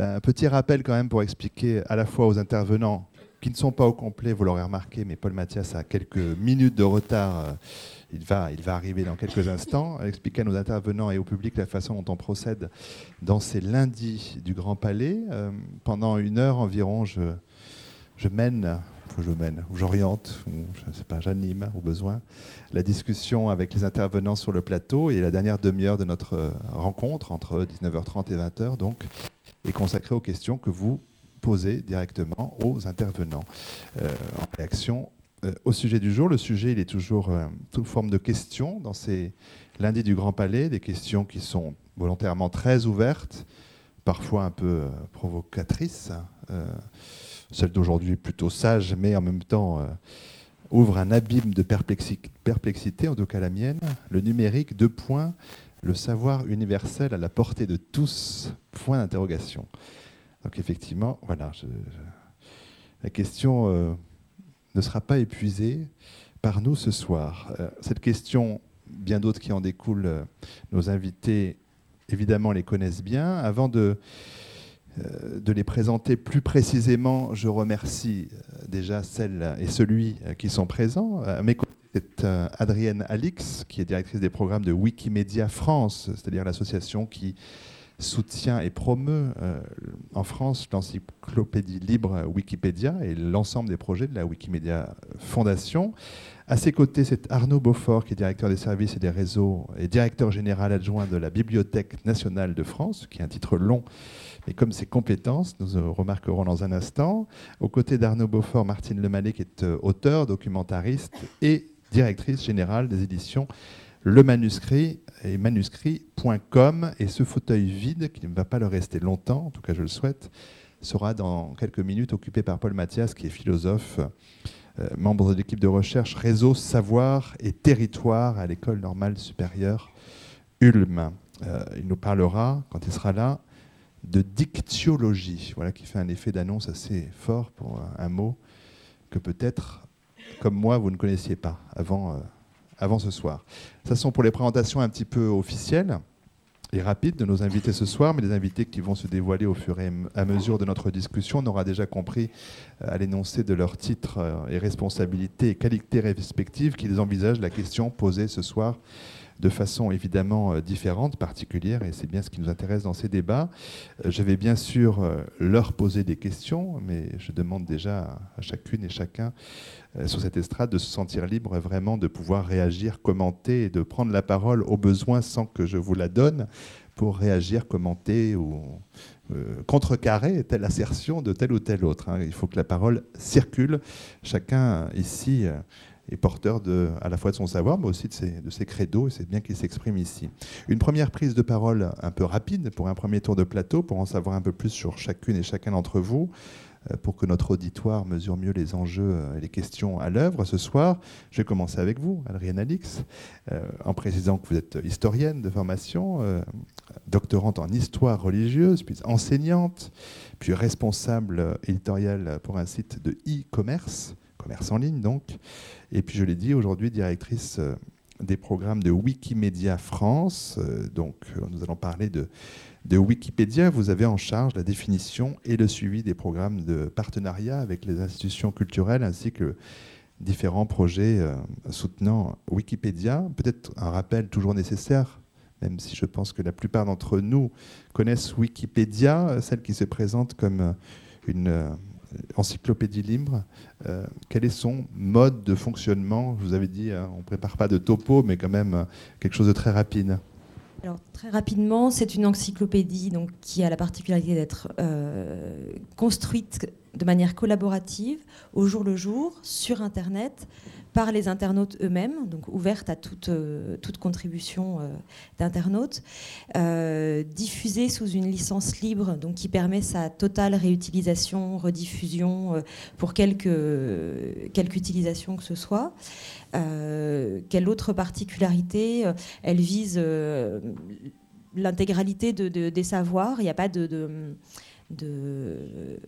Un petit rappel quand même pour expliquer à la fois aux intervenants qui ne sont pas au complet, vous l'aurez remarqué, mais Paul Mathias a quelques minutes de retard. Euh, il va, il va arriver dans quelques instants, expliquer à nos intervenants et au public la façon dont on procède dans ces lundis du Grand Palais. Euh, pendant une heure environ, je, je mène, je mène, j'oriente, ou je ne sais pas, j'anime au besoin, la discussion avec les intervenants sur le plateau. Et la dernière demi-heure de notre euh, rencontre, entre 19h30 et 20h, donc, est consacrée aux questions que vous posées directement aux intervenants euh, en réaction euh, au sujet du jour. Le sujet, il est toujours euh, sous forme de questions dans ces lundis du Grand Palais, des questions qui sont volontairement très ouvertes, parfois un peu provocatrices. celle d'aujourd'hui plutôt sage, mais en même temps ouvre un abîme de perplexité, en tout cas la mienne. Le numérique, deux points, le savoir universel à la portée de tous, point d'interrogation. Donc effectivement, voilà, la question euh, ne sera pas épuisée par nous ce soir. Euh, cette question, bien d'autres qui en découlent, euh, nos invités évidemment les connaissent bien. Avant de, les présenter plus précisément, je remercie déjà celles et celui qui sont présents. À mes c'est Adrienne Alix, qui est directrice des programmes de Wikimedia France, c'est-à-dire l'association qui soutient et promeut euh, en France l'encyclopédie libre Wikipédia et l'ensemble des projets de la Wikimedia Fondation. À ses côtés, c'est Arnaud Beaufort, qui est directeur des services et des réseaux et directeur général adjoint de la Bibliothèque nationale de France, qui est un titre long, mais comme ses compétences, nous remarquerons dans un instant. Aux côtés d'Arnaud Beaufort, Martine Lemallet, qui est euh, auteur, documentariste et directrice générale des éditions Le Manuscrit et manuscrit.com. Et ce fauteuil vide, qui ne va pas le rester longtemps, en tout cas je le souhaite, sera dans quelques minutes occupé par Paul Mathias, qui est philosophe, euh, membre de l'équipe de recherche Réseau, Savoir et Territoire à l'École normale supérieure Ulm. Euh, il nous parlera, quand il sera là, de dictiologie, voilà qui fait un effet d'annonce assez fort pour un, mot que peut-être, comme moi, vous ne connaissiez pas avant. Euh, avant ce soir. Ça sont pour les présentations un petit peu officielles et rapides de nos invités ce soir, mais les invités qui vont se dévoiler au fur et à mesure de notre discussion. On aura déjà compris euh, à l'énoncé de leurs titres euh, et responsabilités et qualités respectives qu'ils envisagent la question posée ce soir de façon évidemment différente, particulière, et c'est bien ce qui nous intéresse dans ces débats. Je vais bien sûr leur poser des questions, mais je demande déjà à chacune et chacun sur cette estrade, de se sentir libre vraiment de pouvoir réagir, commenter et de prendre la parole au besoin sans que je vous la donne pour réagir, commenter ou euh, contrecarrer telle assertion de tel ou tel autre. Hein. Il faut que la parole circule. Chacun ici euh, est porteur de, à la fois de son savoir, mais aussi de ses, de ses credos, et c'est bien qu'il s'exprime ici. Une première prise de parole un peu rapide pour un premier tour de plateau, pour en savoir un peu plus sur chacune et chacun d'entre vous. Euh, pour que notre auditoire mesure mieux les enjeux euh, et les questions à l'œuvre ce soir. Je vais commencer avec vous, Adrienne Alix, euh, en précisant que vous êtes historienne de formation, doctorante en histoire religieuse, puis enseignante, puis responsable éditoriale pour un site de e-commerce, commerce en ligne donc, et puis je l'ai dit aujourd'hui directrice des programmes de Wikimedia France. Donc nous allons parler de de Wikipédia, vous avez en charge la définition et le suivi des programmes de partenariat avec les institutions culturelles ainsi que différents projets euh, soutenant Wikipédia. Peut-être un rappel toujours nécessaire, même si je pense que la plupart d'entre nous connaissent Wikipédia, celle qui se présente comme euh, une euh, encyclopédie libre. quel est son mode de fonctionnement? Je vous avais dit, hein, on ne prépare pas de topo, mais quand même quelque chose de très rapide. Très rapidement, c'est une encyclopédie qui a la particularité d'être euh, construite de manière collaborative, au jour le jour, sur Internet, par les internautes eux-mêmes, donc ouverte à toute, euh, toute contribution euh, d'internautes, euh, diffusée sous une licence libre, donc qui permet sa totale réutilisation, rediffusion pour quelque, quelque utilisation que ce soit. quelle autre particularité Elle vise l'intégralité de, des savoirs. Il n'y a pas de, de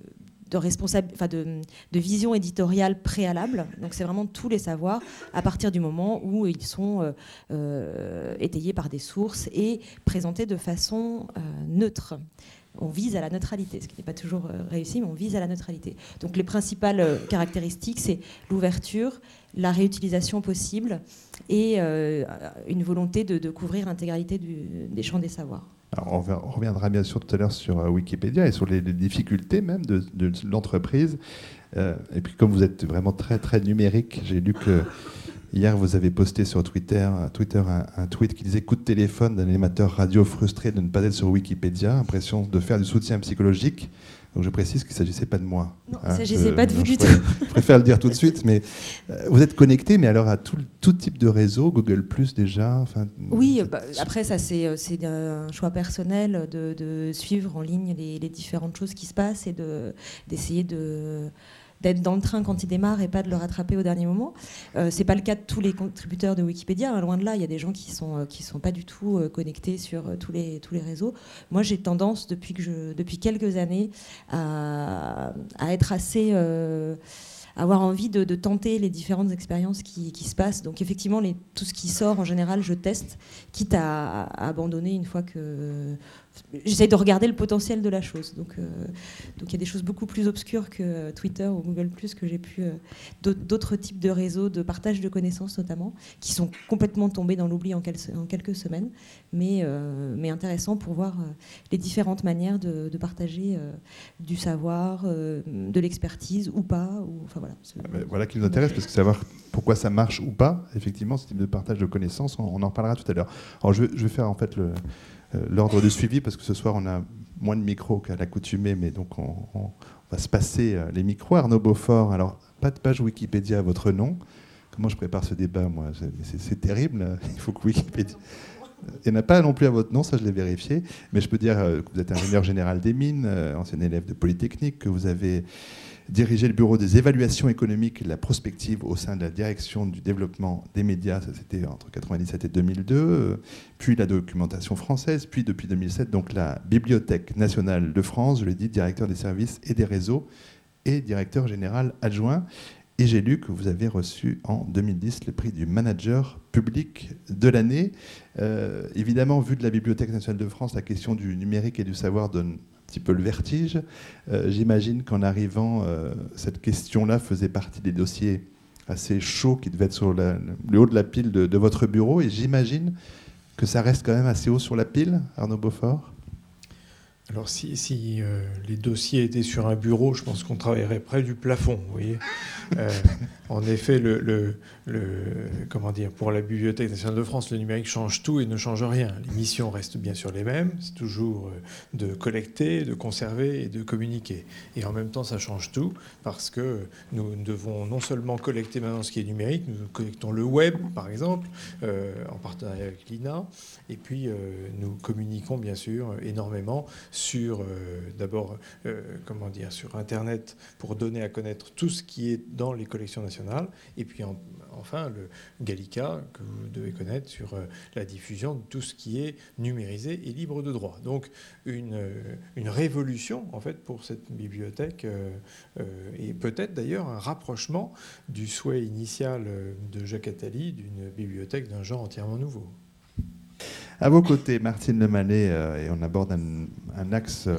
de, de, vision éditoriale préalable. Donc c'est vraiment tous les savoirs à partir du moment où ils sont euh, euh, étayés par des sources et présentés de façon euh, neutre. on vise à la neutralité, ce qui n'est pas toujours réussi, mais on vise à la neutralité. Donc les principales caractéristiques, c'est l'ouverture, la réutilisation possible et une volonté de, couvrir l'intégralité des champs des savoirs. On, reviendra bien sûr tout à l'heure sur Wikipédia et sur les, difficultés même de, l'entreprise. et puis comme vous êtes vraiment très très numérique, j'ai lu que Hier, vous avez posté sur Twitter, Twitter un, tweet qui disait coup de téléphone d'un animateur radio frustré de ne pas être sur Wikipédia, impression de faire du soutien psychologique. Donc je précise qu'il ne s'agissait pas de moi. Non, il ne hein, s'agissait pas de vous du tout. Je préfère le dire tout de suite, mais euh, vous êtes connecté, mais alors à tout, tout type de réseau, Google Plus déjà enfin, Oui, bah, après ça c'est euh, un choix personnel de, de, suivre en ligne les, les, différentes choses qui se passent et d'essayer de d'être dans le train quand il démarre et pas de le rattraper au dernier moment. Euh, c'est pas le cas de tous les contributeurs de Wikipédia. Hein, loin de là, il y a des gens qui sont euh, qui sont pas du tout euh, connectés sur euh, tous les tous les réseaux. Moi, j'ai tendance depuis que depuis quelques années à, à être assez avoir envie de, tenter les différentes expériences qui, qui se passent. Donc effectivement, tout ce qui sort, en général, je teste, quitte à abandonner une fois que j'essaie de regarder le potentiel de la chose. Donc, euh, donc il y a des choses beaucoup plus obscures que euh, Twitter ou Google que j'ai pu, euh, d'autres types de réseaux de partage de connaissances notamment, qui sont complètement tombés dans l'oubli en, quelques semaines, mais, mais intéressant pour voir les différentes manières de, partager du savoir, de l'expertise ou pas. Enfin voilà. Ah, voilà qui nous intéresse parce que savoir pourquoi ça marche ou pas, effectivement, ce type de partage de connaissances, on, en parlera tout à l'heure. Alors je, vais faire en fait le euh, l'ordre de suivi, parce que ce soir, on a moins de micros qu'à l'accoutumée, mais donc on, va se passer euh, les micros. Arnaud Beaufort, alors, pas de page Wikipédia à votre nom. Comment je prépare ce débat, moi? C'est terrible. Il faut que Wikipédia. Il n'y en a pas non plus à votre nom, ça je l'ai vérifié. Mais je peux dire euh, que vous êtes ingénieur général des mines, ancien élève de Polytechnique, que vous avez dirigé le bureau des évaluations économiques et de la prospective au sein de la direction du développement des médias, ça c'était entre 1997 et 2002, puis la documentation française, puis depuis 2007, donc la Bibliothèque nationale de France, je l'ai dit, directeur des services et des réseaux et directeur général adjoint. Et j'ai lu que vous avez reçu en 2010 le prix du manager public de l'année. Euh, évidemment, vu de la Bibliothèque nationale de France, la question du numérique et du savoir donne petit peu le vertige. Euh, j'imagine qu'en arrivant, euh, cette question-là faisait partie des dossiers assez chauds qui devaient être sur le haut de la pile de, de votre bureau. Et j'imagine que ça reste quand même assez haut sur la pile, Arnaud Beaufort? Alors si, euh, les dossiers étaient sur un bureau, je pense qu'on travaillerait près du plafond, vous voyez. Euh, en effet, le, comment dire, pour la Bibliothèque nationale de France, le numérique change tout et ne change rien. Les missions restent bien sûr les mêmes, c'est toujours euh, de collecter, de conserver et de communiquer. Et en même temps, ça change tout parce que nous devons non seulement collecter maintenant ce qui est numérique, nous collectons le web, par exemple, en partenariat avec l'INA, et puis nous communiquons bien sûr énormément euh, d'abord euh, comment dire sur Internet pour donner à connaître tout ce qui est dans les collections nationales, et puis enfin le Gallica que vous devez connaître sur euh, la diffusion de tout ce qui est numérisé et libre de droit. Donc une, une révolution en fait pour cette bibliothèque et peut-être d'ailleurs un rapprochement du souhait initial de Jacques Attali d'une bibliothèque d'un genre entièrement nouveau. À vos côtés, Martine Lemallet, euh, et on aborde un, axe euh,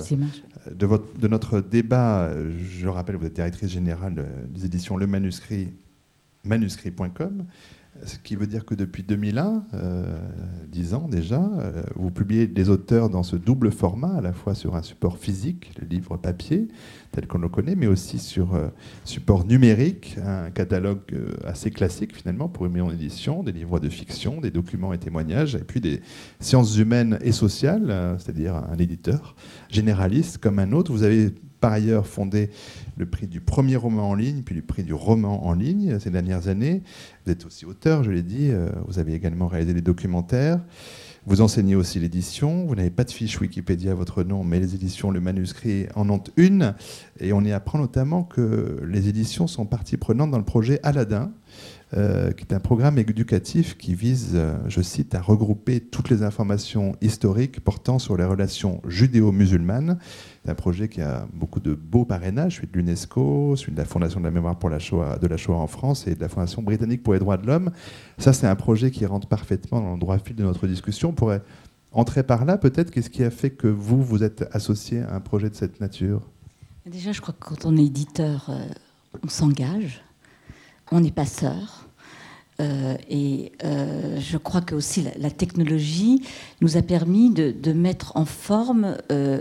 de, votre, de, notre débat. Je rappelle, vous êtes directrice générale des éditions Le Manuscrit, manuscrit.com. Ce qui veut dire que depuis 2001, euh, 10 ans déjà, euh, vous publiez des auteurs dans ce double format, à la fois sur un support physique, le livre papier, tel qu'on le connaît, mais aussi sur euh, support numérique, un catalogue euh, assez classique finalement pour une maison d'édition, des livres de fiction, des documents et témoignages, et puis des sciences humaines et sociales, c'est-à-dire un éditeur généraliste comme un autre. Vous avez par ailleurs fondé le prix du premier roman en ligne, puis le prix du roman en ligne ces dernières années. Vous êtes aussi auteur, je l'ai dit, euh, vous avez également réalisé des documentaires. Vous enseignez aussi l'édition. Vous n'avez pas de fiche Wikipédia à votre nom, mais les éditions Le Manuscrit en ont une. Et on y apprend notamment que les éditions sont partie prenante dans le projet Aladdin, euh, qui est un programme éducatif qui vise, euh, je cite, à regrouper toutes les informations historiques portant sur les relations judéo-musulmanes. C'est un projet qui a beaucoup de beaux parrainages, celui de l'UNESCO, celui de la Fondation de la mémoire pour de la Shoah en France et de la Fondation britannique pour les droits de l'homme. Ça, c'est un projet qui rentre parfaitement dans le droit fil de notre discussion. On pourrait entrer par là, peut-être Qu'est-ce qui a fait que vous, vous êtes associé à un projet de cette nature? Déjà, je crois que quand on est éditeur, euh, on s'engage, on n'est pas sœur. Euh, et euh, je crois que aussi la, technologie nous a permis de, mettre en forme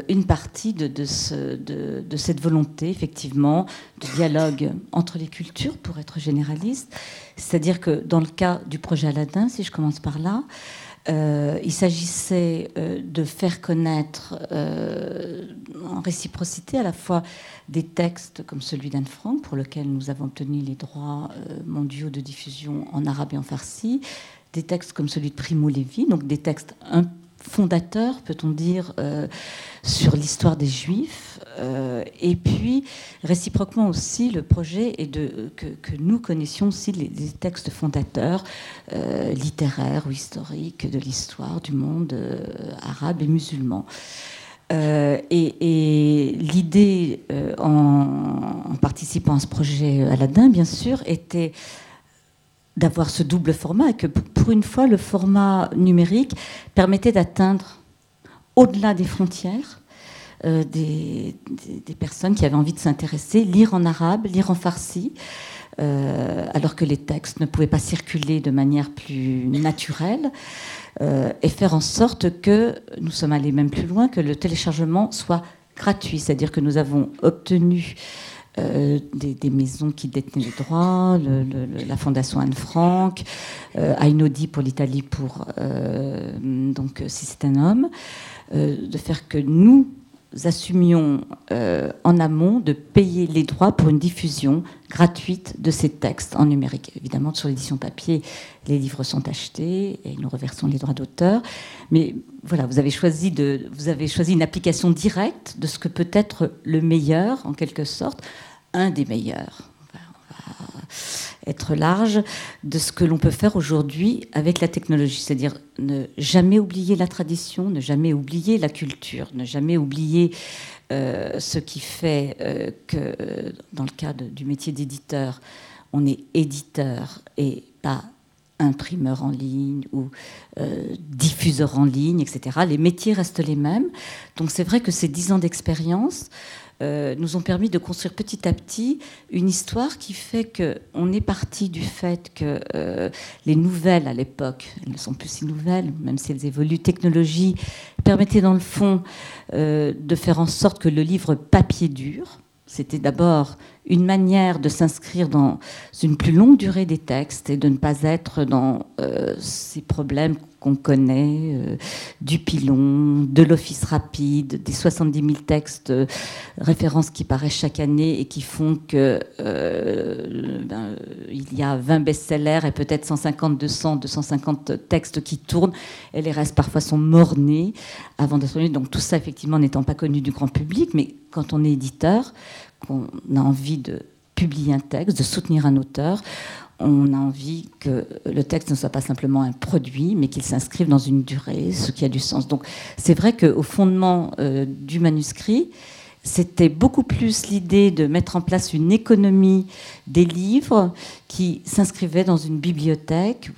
une partie de, cette volonté, effectivement, de dialogue entre les cultures, pour être généraliste. C'est-à-dire que dans le cas du projet Aladdin, si je commence par là, euh, il s'agissait euh, de faire connaître euh, en réciprocité à la fois des textes comme celui d'Anne Frank, pour lequel nous avons obtenu les droits mondiaux de diffusion en arabe et en farsi, des textes comme celui de Primo Levi, donc des textes un fondateur, peut-on dire, sur l'histoire des Juifs. Euh, et puis, réciproquement aussi, le projet est de, que, nous connaissions aussi les, textes fondateurs euh, littéraires ou historiques de l'histoire du monde arabe et musulman. et, l'idée, en, en, participant à ce projet Aladdin, bien sûr, était d'avoir ce double format et que pour une fois, le format numérique permettait d'atteindre au-delà des frontières euh, des, personnes qui avaient envie de s'intéresser, lire en arabe, lire en farsi, euh, alors que les textes ne pouvaient pas circuler de manière plus naturelle, euh, et faire en sorte que, nous sommes allés même plus loin, que le téléchargement soit gratuit, c'est-à-dire que nous avons obtenu des, maisons qui détenaient les droits, la Fondation Anne Frank, euh, pour l'Italie pour donc si c'est un homme, de faire que nous assumions en amont de payer les droits pour une diffusion gratuite de ces textes en numérique. Évidemment, sur l'édition papier, les livres sont achetés et nous reversons les droits d'auteur. Mais voilà, vous avez choisi de, vous avez choisi une application directe de ce que peut être le meilleur, en quelque sorte, un des meilleurs. Être large de ce que l'on peut faire aujourd'hui avec la technologie, c'est-à-dire ne jamais oublier la tradition, ne jamais oublier la culture, ne jamais oublier euh, ce qui fait euh, que, dans le cas du métier d'éditeur, on est éditeur et pas imprimeur en ligne ou euh, diffuseur en ligne, etc. Les métiers restent les mêmes. Donc c'est vrai que ces dix ans d'expérience euh, nous ont permis de construire petit à petit une histoire qui fait qu'on est parti du fait que euh, les nouvelles à l'époque, elles ne sont plus si nouvelles, même si elles évoluent, technologie, permettaient dans le fond de faire en sorte que le livre papier dur, c'était d'abord une manière de s'inscrire dans une plus longue durée des textes et de ne pas être dans euh, ces problèmes qu'on connaît, euh, du pilon, de l'office rapide, des 70 000 textes, euh, références qui paraissent chaque année et qui font que ben, il y a 20 best-sellers et peut-être 150, 200, 250 textes qui tournent et les restes parfois sont mornés avant d'être Donc tout ça effectivement n'étant pas connu du grand public, mais quand on est éditeur, qu'on a envie de publier un texte, de soutenir un auteur, on a envie que le texte ne soit pas simplement un produit, mais qu'il s'inscrive dans une durée, ce qui a du sens. Donc c'est vrai qu'au fondement euh, du manuscrit, c'était beaucoup plus l'idée de mettre en place une économie des livres qui s'inscrivait dans une bibliothèque,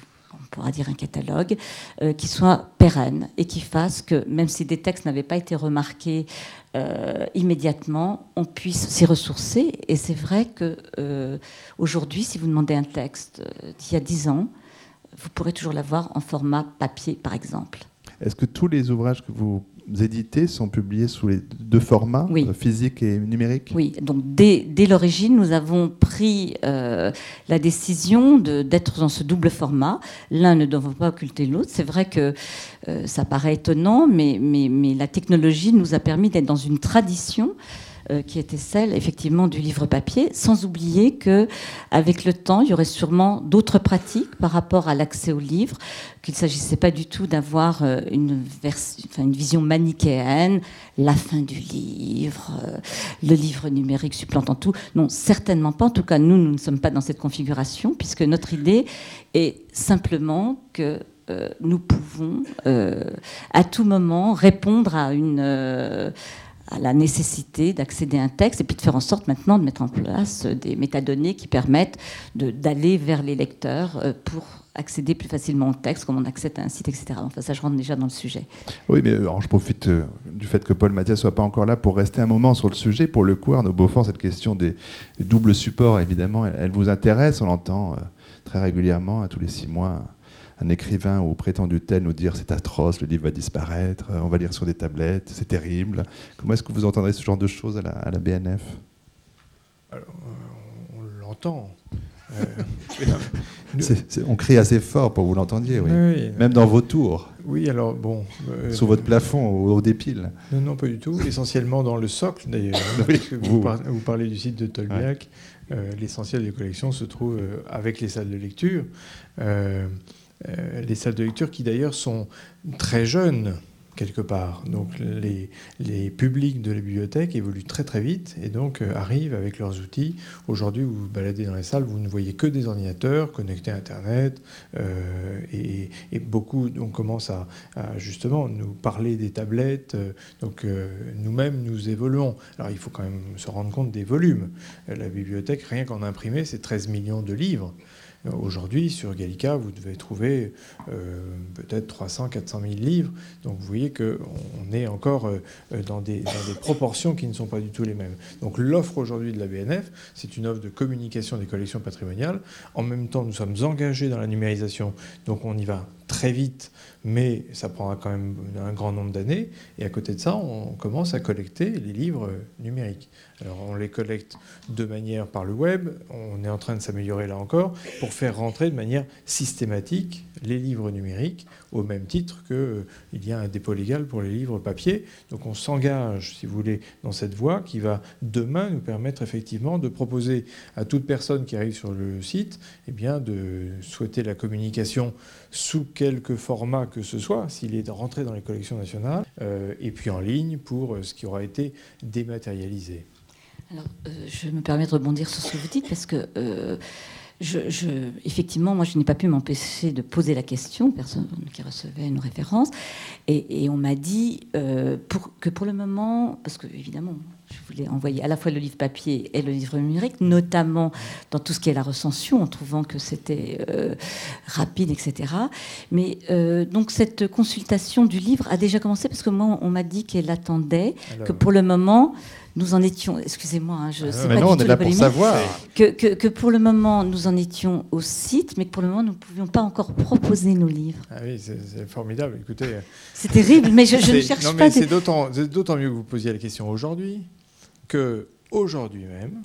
pourra dire un catalogue, euh, qui soit pérenne et qui fasse que, même si des textes n'avaient pas été remarqués euh, immédiatement, on puisse s'y ressourcer. Et c'est vrai que euh, aujourd'hui, si vous demandez un texte d'il y a dix ans, vous pourrez toujours l'avoir en format papier, par exemple. Est-ce que tous les ouvrages que vous édités sont publiés sous les deux formats, euh, physique et numérique? Oui, donc dès, l'origine, nous avons pris euh, la décision d'être dans ce double format. L'un ne devant pas occulter l'autre. C'est vrai que euh, ça paraît étonnant, mais, mais, mais, la technologie nous a permis d'être dans une tradition euh, qui était celle effectivement du livre papier, sans oublier que avec le temps, il y aurait sûrement d'autres pratiques par rapport à l'accès au livre, qu'il ne s'agissait pas du tout d'avoir euh, une, vision manichéenne, la fin du livre, euh, le livre numérique supplantant tout. Non, certainement pas. En tout cas, nous, nous ne sommes pas dans cette configuration, puisque notre idée est simplement que nous pouvons à tout moment répondre à une à la nécessité d'accéder à un texte et puis de faire en sorte maintenant de mettre en place des métadonnées qui permettent d'aller vers les lecteurs euh, pour accéder plus facilement au texte, comme on accède à un site, etc. Enfin, ça, je rentre déjà dans le sujet. Oui, mais euh, je profite euh, du fait que Paul Mathias soit pas encore là pour rester un moment sur le sujet. Pour le coup, Arnaud Beaufort, cette question des, doubles supports, évidemment, elle, vous intéresse. On l'entend très régulièrement, à tous les six mois, un écrivain ou prétendu tel nous dire c'est atroce, le livre va disparaître, on va lire sur des tablettes, c'est terrible. Comment est-ce que vous entendrez ce genre de choses à la, BNF Alors, euh, On l'entend. Euh, on crie assez fort pour que vous l'entendiez, oui. Même dans vos tours. Oui, alors bon. Euh, Sous votre plafond, au, au dépile. Non, non, pas du tout. Essentiellement dans le socle, d'ailleurs. vous, vous, parlez du site de Tolbiac. L'essentiel des collections se trouve avec les salles de lecture. Euh, les salles de lecture qui d'ailleurs sont très jeunes quelque part. Donc les, publics de la bibliothèque évoluent très très vite et donc euh, arrivent avec leurs outils. Aujourd'hui, vous vous baladez dans les salles, vous ne voyez que des ordinateurs connectés à Internet euh, et, beaucoup on commence à, justement nous parler des tablettes. donc nous-mêmes, nous évoluons. Alors il faut quand même se rendre compte des volumes. la bibliothèque, rien qu'en imprimer, c'est 13 millions de livres. Aujourd'hui, sur Gallica, vous devez trouver euh, peut-être 300, 400 000 livres. Donc vous voyez qu'on est encore euh, dans, des, proportions qui ne sont pas du tout les mêmes. Donc l'offre aujourd'hui de la BNF, c'est une offre de communication des collections patrimoniales. En même temps, nous sommes engagés dans la numérisation, donc on y va très vite, mais ça prendra quand même un grand nombre d'années. Et à côté de ça, on commence à collecter les livres numériques. Alors on les collecte de manière par le web, on est en train de s'améliorer là encore, pour faire rentrer de manière systématique les livres numériques, au même titre qu'il euh, y a un dépôt légal pour les livres papier. Donc on s'engage, si vous voulez, dans cette voie qui va demain nous permettre effectivement de proposer à toute personne qui arrive sur le site eh bien, de souhaiter la communication sous quelque format que ce soit, s'il est rentré dans les collections nationales, euh, et puis en ligne pour euh, ce qui aura été dématérialisé. Alors, je me permets de rebondir sur ce que parce que je, effectivement, moi, je n'ai pas pu m'empêcher de poser la question, personne qui recevait une référence, et, on m'a dit euh, que pour le moment, parce que évidemment, je voulais envoyer à la fois le livre papier et le livre numérique, notamment dans tout ce qui est la recension, en trouvant que c'était euh, rapide, etc. Mais euh, donc cette consultation du livre a déjà commencé parce que moi, on m'a dit qu'elle attendait, que pour le moment nous en étions, excusez-moi, hein, je ah sais pas non, on est là pour savoir. Que, que, pour le moment, nous en étions au site, mais que pour le moment, nous ne pouvions pas encore proposer nos livres. Ah oui, c'est formidable. Écoutez, c'est terrible, mais je, ne cherche non, mais C'est d'autant mieux que vous posiez la question aujourd'hui que aujourd'hui même,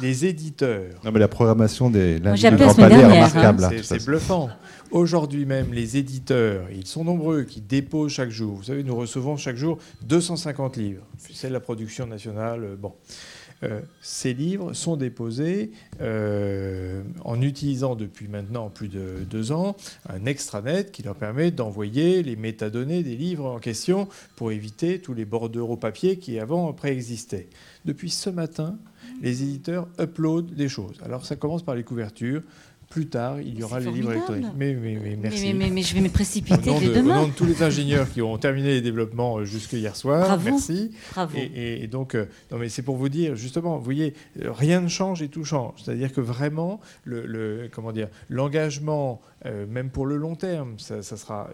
les, éditeurs. Non, mais la programmation des lundi du Grand Palais est remarquable. Hein. C'est bluffant. Aujourd'hui même, les éditeurs, ils sont nombreux, qui déposent chaque jour. Vous savez, nous recevons chaque jour 250 livres. C'est la production nationale. Euh, bon. Euh, ces livres sont déposés euh, en utilisant depuis maintenant plus de deux ans un extranet qui leur permet d'envoyer les métadonnées des livres en question pour éviter tous les bordereaux papier qui avant préexistaient. Depuis ce matin, les éditeurs uploadent des choses. Alors ça commence par les couvertures, plus tard, il y aura les livres électroniques. Mais, merci. Mais, je vais me précipiter dès demain. Au nom de tous les ingénieurs qui ont terminé les développements euh, jusque hier soir, Bravo. merci. Bravo. Et, donc, euh, non mais c'est pour vous dire, justement, vous voyez, euh, rien ne change et tout change. C'est-à-dire que vraiment, le, comment dire, l'engagement, même pour le long terme, ça, sera,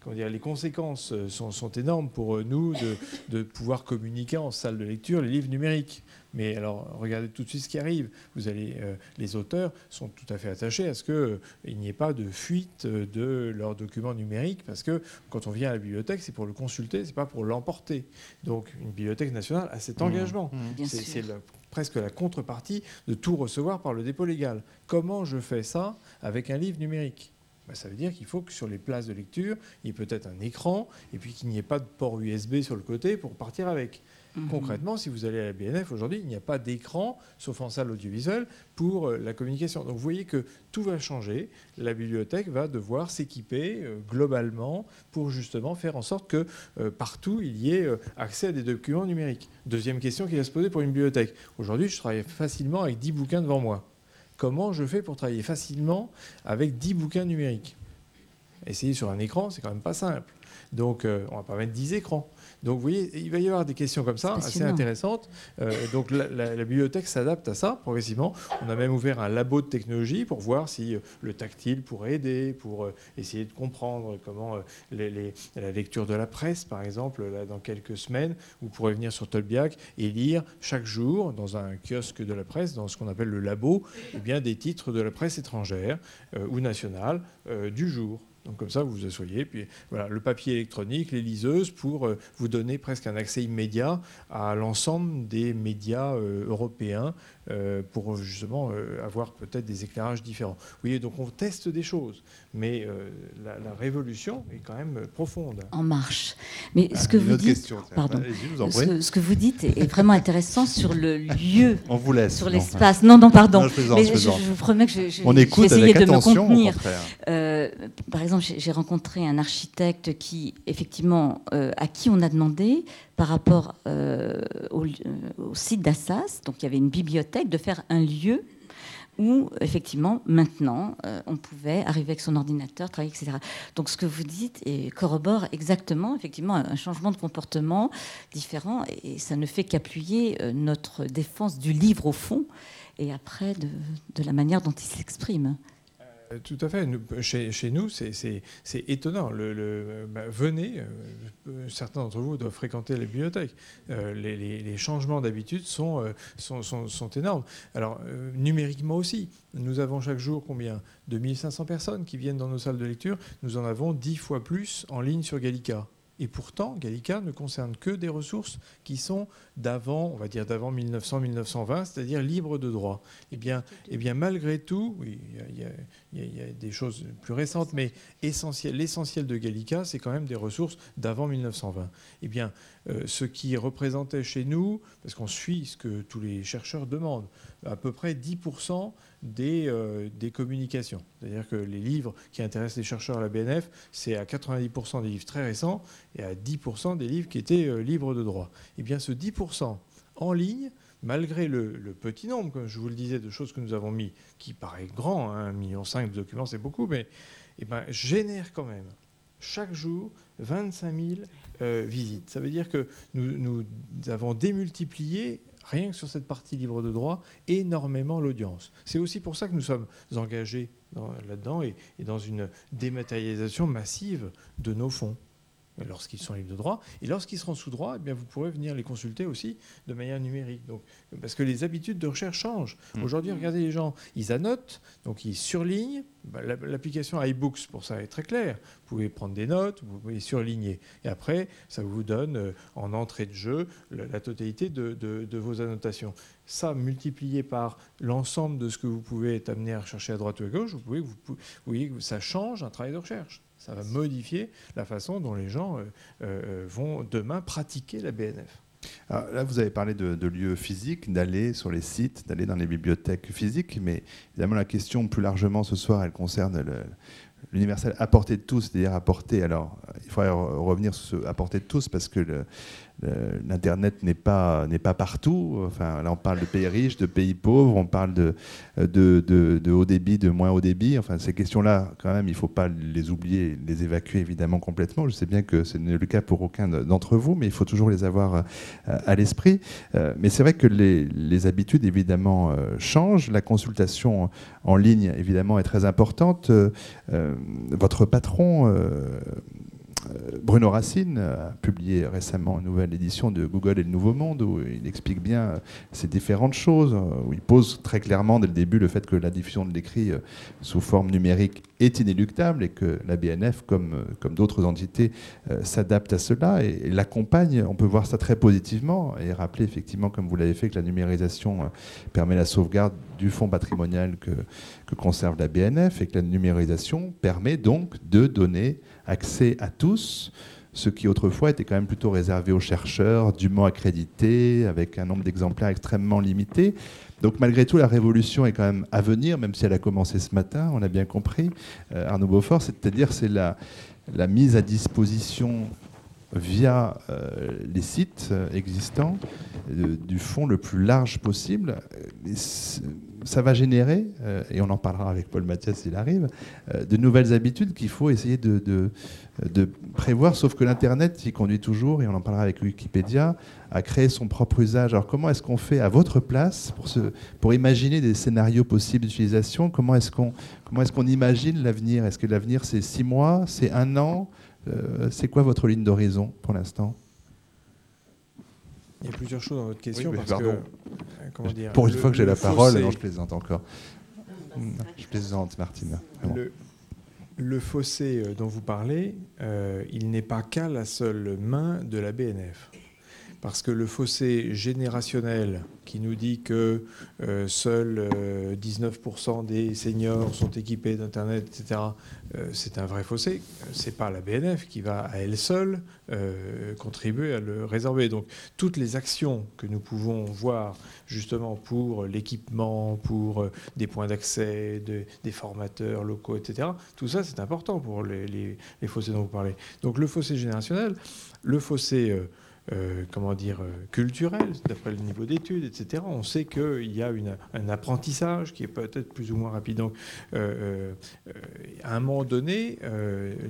comment dire, les conséquences sont, sont énormes pour nous de, de pouvoir communiquer en salle de lecture les livres numériques. Mais alors, regardez tout de suite ce qui arrive. Vous allez, euh, les auteurs sont tout à fait attachés à ce qu'il euh, n'y ait pas de fuite euh, de leurs documents numériques, parce que quand on vient à la bibliothèque, c'est pour le consulter, c'est pas pour l'emporter. Donc, une bibliothèque nationale a cet mmh. engagement. Mmh. c'est presque la contrepartie de tout recevoir par le dépôt légal. Comment je fais ça avec un livre numérique? Ben, ça veut dire qu'il faut que sur les places de lecture, il y ait peut-être un écran et puis qu'il n'y ait pas de port USB sur le côté pour partir avec. Mhm. Concrètement, si vous allez à la BNF aujourd'hui, il n'y a pas d'écran, sauf en salle audiovisuelle, pour euh, la communication. Donc vous voyez que tout va changer. La bibliothèque va devoir s'équiper euh, globalement pour justement faire en sorte que euh, partout il y ait accès à des documents numériques. Deuxième question qui va se poser pour une bibliothèque. Aujourd'hui, je travaille facilement avec 10 bouquins devant moi. Comment je fais pour travailler facilement avec 10 bouquins numériques? Essayer sur un écran, c'est quand même pas simple. Donc, on va pas mettre 10 écrans. Donc vous voyez, il va y avoir des questions comme ça, assez intéressantes. Euh, donc la, bibliothèque s'adapte à ça progressivement. On a même ouvert un labo de technologie pour voir si euh, le tactile pourrait aider, pour euh, essayer de comprendre comment la lecture de la presse, par exemple, là, dans quelques semaines, vous pourrez venir sur Tolbiac et lire chaque jour dans un kiosque de la presse, dans ce qu'on appelle le labo, eh bien, des titres de la presse étrangère ou nationale du jour. Donc comme ça, vous vous asseyez. Puis voilà, le papier électronique, les liseuses pour euh, vous donner presque un accès immédiat à l'ensemble des médias euh, européens euh, pour justement avoir peut-être des éclairages différents. Vous voyez, donc on teste des choses, mais la, révolution est quand même profonde. En marche. Mais ce que vous dites, pardon, ce, que vous dites est vraiment intéressant sur le lieu, on vous laisse, sur l'espace. Non, non, pardon. mais je, vous promets que je, je on écoute de me contenir. par exemple j'ai rencontré un architecte qui, effectivement, euh, à qui on a demandé, par rapport euh, au, site d'Assas, donc il y avait une bibliothèque, de faire un lieu où, effectivement, maintenant, euh, on pouvait arriver avec son ordinateur, travailler, etc. Donc, ce que vous dites corrobore exactement, effectivement, un changement de comportement différent, et ça ne fait qu'appuyer notre défense du livre au fond, et après de la manière dont il s'exprime. Euh, tout à fait. chez, nous, c'est étonnant. Bah, venez, euh, certains d'entre vous doivent fréquenter les bibliothèques. Euh, les, changements d'habitude sont, sont, énormes. Alors, numériquement aussi, nous avons chaque jour combien? 2500 personnes qui viennent dans nos salles de lecture. Nous en avons 10 fois plus en ligne sur Gallica. Et pourtant, Gallica ne concerne que des ressources qui sont d'avant, on va dire d'avant 1900-1920, c'est-à-dire libres de droit. Eh bien, eh bien malgré tout, oui, il y, a des choses plus récentes, mais l'essentiel de Gallica, c'est quand même des ressources d'avant 1920. Eh bien, euh, ce qui représentait chez nous, parce qu'on suit ce que tous les chercheurs demandent, à peu près 10% des, euh, des communications. C'est-à-dire que les livres qui intéressent les chercheurs à la BNF, c'est à 90% des livres très récents et à 10% des livres qui étaient euh, libres de droit. Eh bien ce 10% en ligne, malgré le, petit nombre, comme je vous le disais, de choses que nous avons mis, qui paraît grand, hein, 1,5 million de documents, c'est beaucoup, mais eh ben, génère quand même chaque jour 25 000 euh, visites. Ça veut dire que nous, nous avons démultiplié rien que sur cette partie libre de droit, énormément l'audience. C'est aussi pour ça que nous sommes engagés là-dedans et, dans une dématérialisation massive de nos fonds lorsqu'ils sont libres de droit. Et lorsqu'ils seront sous droit, eh bien, vous pourrez venir les consulter aussi de manière numérique. Donc, parce que les habitudes de recherche changent. Mmh. Aujourd'hui, regardez les gens, ils annotent, donc ils surlignent. Bah, l'application iBooks, pour ça, est très claire. Vous pouvez prendre des notes, vous pouvez surligner. Et après, ça vous donne euh, en entrée de jeu la, totalité de, vos annotations. Ça, multiplié par l'ensemble de ce que vous pouvez être amené à rechercher à droite ou à gauche, vous, pouvez, vous voyez que ça change un travail de recherche. Ça va modifier la façon dont les gens euh, euh, vont demain pratiquer la BNF. là, vous avez parlé de, lieux physiques, d'aller sur les sites, d'aller dans les bibliothèques physiques, mais évidemment la question plus largement ce soir, elle concerne l'universel à portée de tous, c'est-à-dire à. Alors, il faudrait revenir sur ce à portée de tous parce que l'Internet n'est pas, n'est pas partout. Enfin, là, on parle de pays riches, de pays pauvres, on parle de, de, haut débit, de moins haut débit. Enfin, ces questions-là, quand même, il ne faut pas les oublier, les évacuer évidemment complètement. Je sais bien que ce n'est le cas pour aucun d'entre vous, mais il faut toujours les avoir euh, à l'esprit. Euh, mais c'est vrai que les, les habitudes, évidemment, euh, changent. La consultation en ligne, évidemment, est très importante. Votre patron euh, Bruno Racine a publié récemment une nouvelle édition de Google et le Nouveau Monde où il explique bien euh, ces différentes choses, euh, où il pose très clairement dès le début le fait que la diffusion de l'écrit sous forme numérique est inéluctable et que la BNF, comme, comme d'autres entités, s'adapte à cela et, l'accompagne. On peut voir ça très positivement et rappeler effectivement, comme vous l'avez fait, que la numérisation permet la sauvegarde du fonds patrimonial que, que conserve la BNF et que la numérisation permet donc de donner accès à tous, ce qui autrefois était quand même plutôt réservé aux chercheurs, dûment accrédités, avec un nombre d'exemplaires extrêmement limité. Donc malgré tout, la révolution est quand même à venir, même si elle a commencé ce matin, on a bien compris, euh, Arnaud Beaufort, c'est-à-dire c'est la, la mise à disposition via euh, les sites euh, existants du fond le plus large possible. ça va générer, euh, et on en parlera avec Paul Mathias s'il arrive, euh, de nouvelles habitudes qu'il faut essayer de, prévoir, sauf que l'Internet y conduit toujours, et on en parlera avec Wikipédia, à créer son propre usage. Alors comment est-ce qu'on fait à votre place pour, imaginer des scénarios possibles d'utilisation? Comment est-ce qu'on est qu'on imagine l'avenir? Est-ce que l'avenir c'est six mois, c'est un an? Euh, C'est quoi votre ligne d'horizon pour l'instant? Il y a plusieurs choses dans votre question. Oui, parce pardon. que, euh, comment dire, pour une le- fois que j'ai la parole, non, je plaisante encore. Je plaisante, Martine. Le, le fossé euh, dont vous parlez, euh, il n'est pas qu'à la seule main de la BNF. Parce que le fossé générationnel qui nous dit que euh, seuls euh, 19% des seniors sont équipés d'Internet, etc., euh, c'est un vrai fossé. Ce n'est pas la BNF qui va à elle seule euh, contribuer à le résorber. Donc toutes les actions que nous pouvons voir justement pour l'équipement, pour euh, des points d'accès, de- des formateurs locaux, etc., tout ça c'est important pour les fossés dont vous parlez. Donc le fossé générationnel, le fossé... euh, comment dire, euh, culturel, d'après le niveau d'études, etc. On sait qu'il y a une- un apprentissage qui est peut-être plus ou moins rapide. Donc, euh, à un moment donné,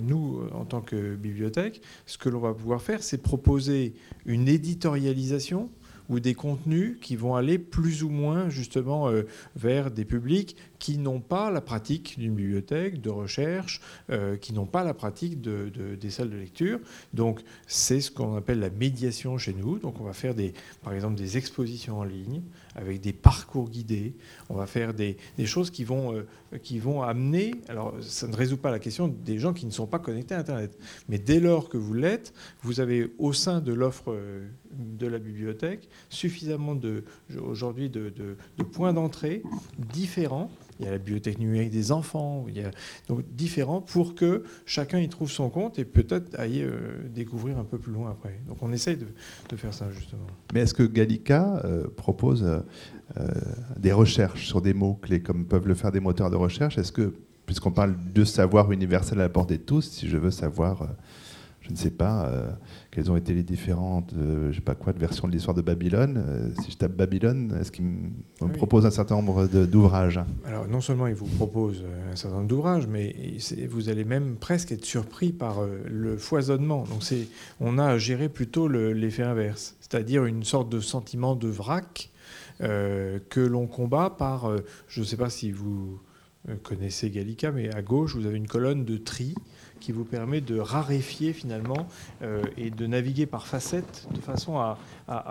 nous, en tant que bibliothèque, ce que l'on va pouvoir faire, c'est proposer une éditorialisation ou des contenus qui vont aller plus ou moins justement euh, vers des publics qui n'ont pas la pratique d'une bibliothèque, de recherche, euh, qui n'ont pas la pratique de- de- des salles de lecture. Donc c'est ce qu'on appelle la médiation chez nous. Donc on va faire des, par exemple des expositions en ligne avec des parcours guidés. On va faire des, choses qui vont, euh, qui vont amener. Alors ça ne résout pas la question des gens qui ne sont pas connectés à Internet. Mais dès lors que vous l'êtes, vous avez au sein de l'offre euh, de la bibliothèque suffisamment aujourd'hui de- de points d'entrée différents. Il y a la numérique des enfants, il y a donc différents pour que chacun y trouve son compte et peut-être aille euh, découvrir un peu plus loin après. Donc on essaye de, faire ça justement. Mais est-ce que Gallica euh, propose euh, des recherches sur des mots-clés, comme peuvent le faire des moteurs de recherche? Est-ce que, puisqu'on parle de savoir universel à la portée de tous, si je veux savoir, je ne sais pas, euh, quelles ont été les différentes, euh, je sais pas quoi, de versions de l'histoire de Babylone, euh, si je tape Babylone, est-ce qu'il me Oui. propose un certain nombre d'ouvrages? Alors non seulement il vous propose un certain nombre d'ouvrages, mais vous allez même presque être surpris par le foisonnement. Donc c'est, on a à gérer plutôt le- l'effet inverse, c'est-à-dire une sorte de sentiment de vrac que l'on combat par, je ne sais pas si vous connaissez Gallica, mais à gauche vous avez une colonne de tri qui vous permet de raréfier finalement euh, et de naviguer par facettes de façon à,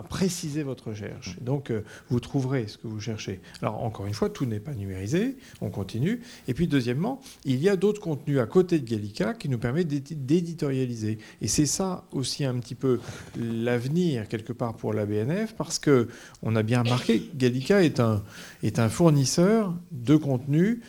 préciser votre recherche. Donc euh, vous trouverez ce que vous cherchez. Alors encore une fois, tout n'est pas numérisé, on continue. Et puis deuxièmement, il y a d'autres contenus à côté de Gallica qui nous permettent d'édi- d'éditorialiser. Et c'est ça aussi un petit peu l'avenir quelque part pour la BNF, parce que on a bien remarqué que Gallica est un, est un fournisseur de contenu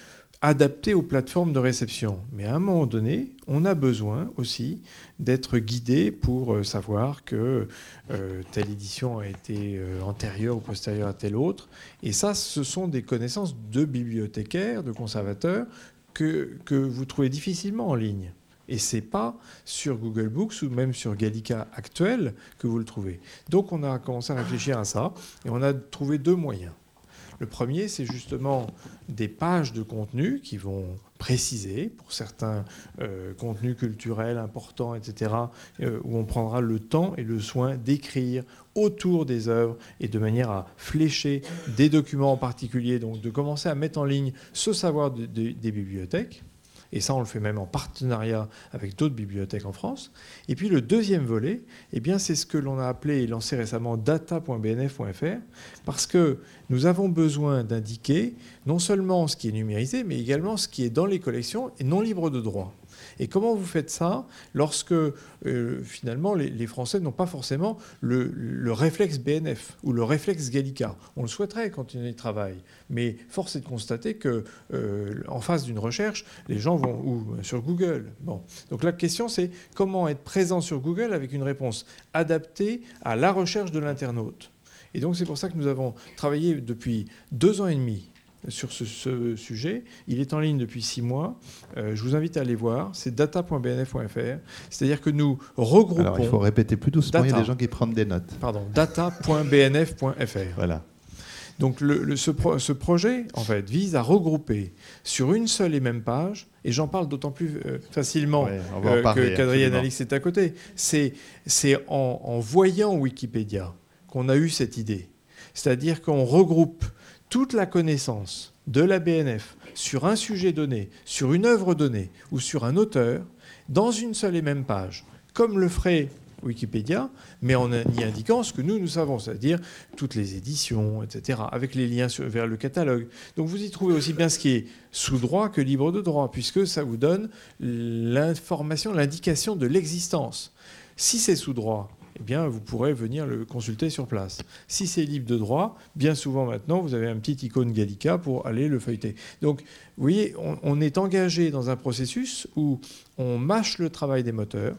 adapté aux plateformes de réception. Mais à un moment donné, on a besoin aussi d'être guidé pour euh, savoir que euh, telle édition a été euh, antérieure ou postérieure à telle autre. Et ça, ce sont des connaissances de bibliothécaires, de conservateurs, que, que vous trouvez difficilement en ligne. Et c'est pas sur Google Books ou même sur Gallica actuel que vous le trouvez. Donc on a commencé à réfléchir à ça et on a trouvé deux moyens. Le premier, c'est justement des pages de contenu qui vont préciser pour certains euh, contenus culturels importants, etc., euh, où on prendra le temps et le soin d'écrire autour des œuvres et de manière à flécher des documents en particulier, donc de commencer à mettre en ligne ce savoir de- de- des bibliothèques. Et ça, on le fait même en partenariat avec d'autres bibliothèques en France. Et puis le deuxième volet, eh bien, c'est ce que l'on a appelé et lancé récemment data.bnf.fr, parce que nous avons besoin d'indiquer non seulement ce qui est numérisé, mais également ce qui est dans les collections et non libre de droit. Et comment vous faites ça lorsque euh, finalement les, Français n'ont pas forcément le, le réflexe BNF ou le réflexe Gallica? On le souhaiterait quand on y travaille, mais force est de constater que euh, en face d'une recherche, les gens vont ou sur Google. Bon, donc la question c'est comment être présent sur Google avec une réponse adaptée à la recherche de l'internaute? Et donc c'est pour ça que nous avons travaillé depuis deux ans et demi sur ce, ce sujet. Il est en ligne depuis six mois. Euh, je vous invite à aller voir. C'est data.bnf.fr. C'est-à-dire que nous regroupons. Alors il faut répéter plus doucement, il y a des gens qui prennent des notes. Pardon, data.bnf.fr. Voilà. Donc ce, projet, en fait, vise à regrouper sur une seule et même page, et j'en parle d'autant plus euh, facilement euh, qu'Adrien Alix est à côté, c'est en, en voyant Wikipédia qu'on a eu cette idée. C'est-à-dire qu'on regroupe toute la connaissance de la BNF sur un sujet donné, sur une œuvre donnée ou sur un auteur, dans une seule et même page, comme le ferait Wikipédia, mais en y indiquant ce que nous, nous savons, c'est-à-dire toutes les éditions, etc., avec les liens vers le catalogue. Donc vous y trouvez aussi bien ce qui est sous droit que libre de droit, puisque ça vous donne l'information, l'indication de l'existence. Si c'est sous droit, eh bien, vous pourrez venir le consulter sur place. Si c'est libre de droit, bien souvent maintenant, vous avez un petit icône Gallica pour aller le feuilleter. Donc, vous voyez, on est engagé dans un processus où on mâche le travail des moteurs,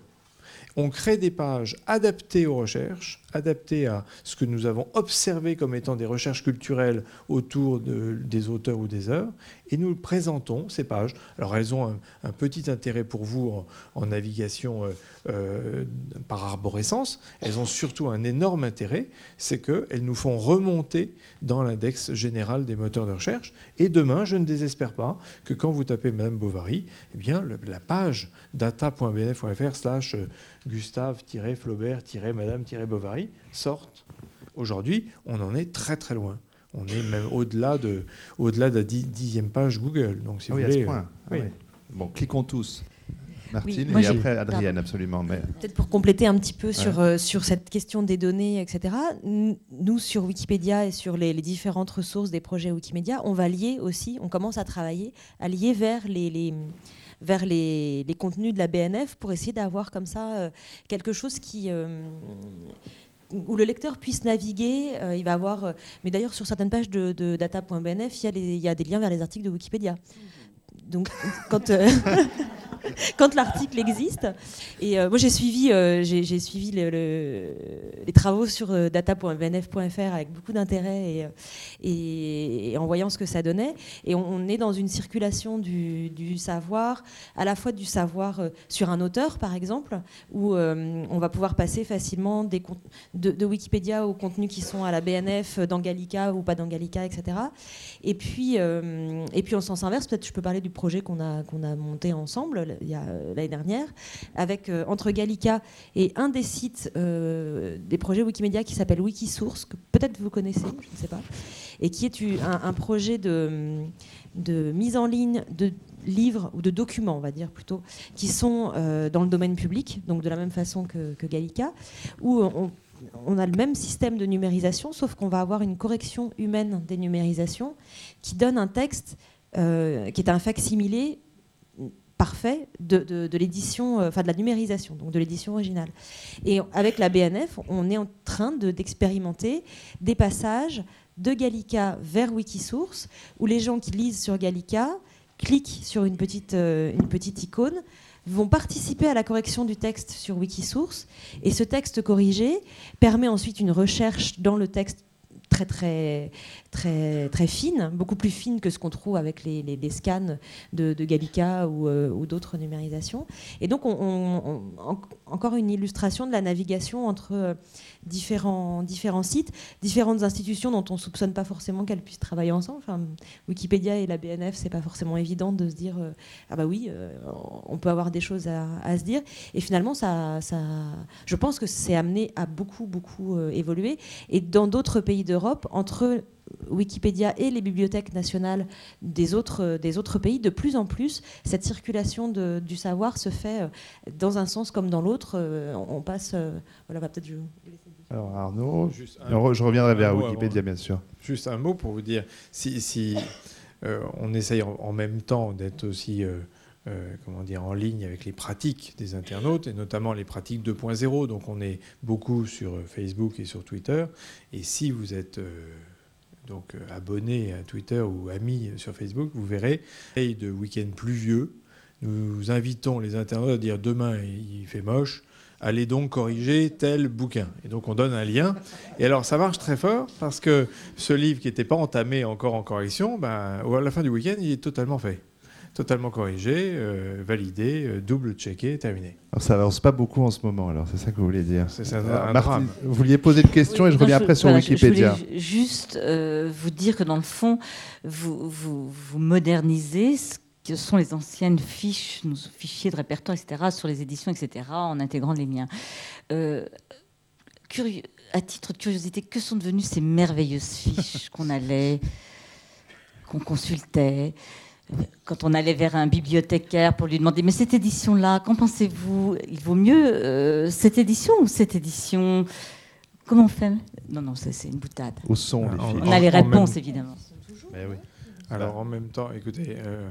on crée des pages adaptées aux recherches, adaptées à ce que nous avons observé comme étant des recherches culturelles autour des auteurs ou des œuvres, et nous présentons ces pages. Alors elles ont un, petit intérêt pour vous en, navigation euh, euh, par arborescence, elles ont surtout un énorme intérêt, c'est qu'elles nous font remonter dans l'index général des moteurs de recherche, et demain, je ne désespère pas que quand vous tapez Madame Bovary, eh bien, la page data.bnf.fr slash Gustave-Flaubert-Madame-Bovary sorte. Aujourd'hui, on en est très très loin. On est même au-delà de, au-delà de la dixième page Google. Donc, si ah vous voulez, point. Euh, bon, cliquons tous. Martine, et après Adrienne, absolument. Mais... Peut-être pour compléter un petit peu sur, euh, sur cette question des données, etc. Nous, sur Wikipédia et sur les, différentes ressources des projets Wikimedia, on va lier aussi, on commence à travailler, à lier vers les, les vers les, les, contenus de la BNF pour essayer d'avoir comme ça euh, quelque chose qui, où le lecteur puisse naviguer. Euh, il va avoir, euh, mais d'ailleurs sur certaines pages de, data.bnf, il, il, y a des liens vers les articles de Wikipédia. Donc quand euh, quand l'article existe. Et moi, j'ai suivi, j'ai suivi les travaux sur data.bnf.fr avec beaucoup d'intérêt et, en voyant ce que ça donnait. Et on, est dans une circulation du, savoir, à la fois du savoir sur un auteur, par exemple, où on va pouvoir passer facilement des, de, Wikipédia aux contenus qui sont à la BNF, dans Gallica ou pas dans Gallica, etc. Et puis, euh, et puis en sens inverse, peut-être je peux parler du projet qu'on a, qu'on a monté ensemble euh, l'année dernière, avec euh, entre Gallica et un des sites des projets Wikimedia qui s'appelle Wikisource, que peut-être vous connaissez, je ne sais pas, et qui est un, projet de, de mise en ligne de livres ou de documents, on va dire plutôt, qui sont dans le domaine public, donc de la même façon que, Gallica, où on a le même système de numérisation, sauf qu'on va avoir une correction humaine des numérisations qui donne un texte euh, qui est un facsimilé parfait de, l'édition, euh, enfin de la numérisation, donc de l'édition originale. Et avec la BNF, on est en train d'expérimenter des passages de Gallica vers Wikisource, où les gens qui lisent sur Gallica cliquent sur une petite, euh, une petite icône, vont participer à la correction du texte sur Wikisource. Et ce texte corrigé permet ensuite une recherche dans le texte très très très très fine, beaucoup plus fine que ce qu'on trouve avec les, les, scans de, Gallica ou, euh, d'autres numérisations. Et donc on, encore une illustration de la navigation entre euh, différents, différents sites, différentes institutions dont on ne soupçonne pas forcément qu'elles puissent travailler ensemble. Enfin, Wikipédia et la BNF, c'est pas forcément évident de se dire euh, ah bah oui, on peut avoir des choses à, se dire. Et finalement, ça, ça, je pense que c'est amené à beaucoup beaucoup évoluer. Et dans d'autres pays de Europe, entre Wikipédia et les bibliothèques nationales des autres, des autres pays, de plus en plus, cette circulation du savoir se fait euh, dans un sens comme dans l'autre. Euh, on passe. Euh, voilà, va peut-être. Alors Arnaud, je reviendrai vers Wikipédia, bien sûr. Juste un mot pour vous dire, si, si on essaye en, même temps d'être aussi comment dire, en ligne avec les pratiques des internautes, et notamment les pratiques 2.0. Donc on est beaucoup sur Facebook et sur Twitter. Et si vous êtes donc euh, abonné à Twitter ou ami sur Facebook, vous verrez, de week-end pluvieux, nous invitons les internautes à dire demain il fait moche, allez donc corriger tel bouquin. Et donc on donne un lien. Et alors ça marche très fort parce que ce livre qui n'était pas entamé encore en correction, ben, à la fin du week-end, il est totalement fait. Totalement corrigé, euh, validé, euh, double-checké, terminé. Alors, ça avance pas beaucoup en ce moment, alors c'est ça que vous voulez dire C'est un drame. vous vouliez poser une question Oui, et je non, reviens après sur voilà, Wikipédia. Je voulais ju- juste euh, vous dire que dans le fond, vous, vous, vous modernisez ce que sont les anciennes fiches, nos fichiers de répertoire, etc., sur les éditions, etc., en intégrant les miens. Euh, curieux- à titre de curiosité, que sont devenues ces merveilleuses fiches qu'on allait, qu'on consultait? Quand on allait vers un bibliothécaire pour lui demander, mais cette édition-là, qu'en pensez-vous? Il vaut mieux euh, cette édition ou cette édition? Comment on fait? Non, non, c'est une boutade. Où sont les En- filles On a les en même- réponses, évidemment. Mais oui. Alors en même temps, écoutez, euh,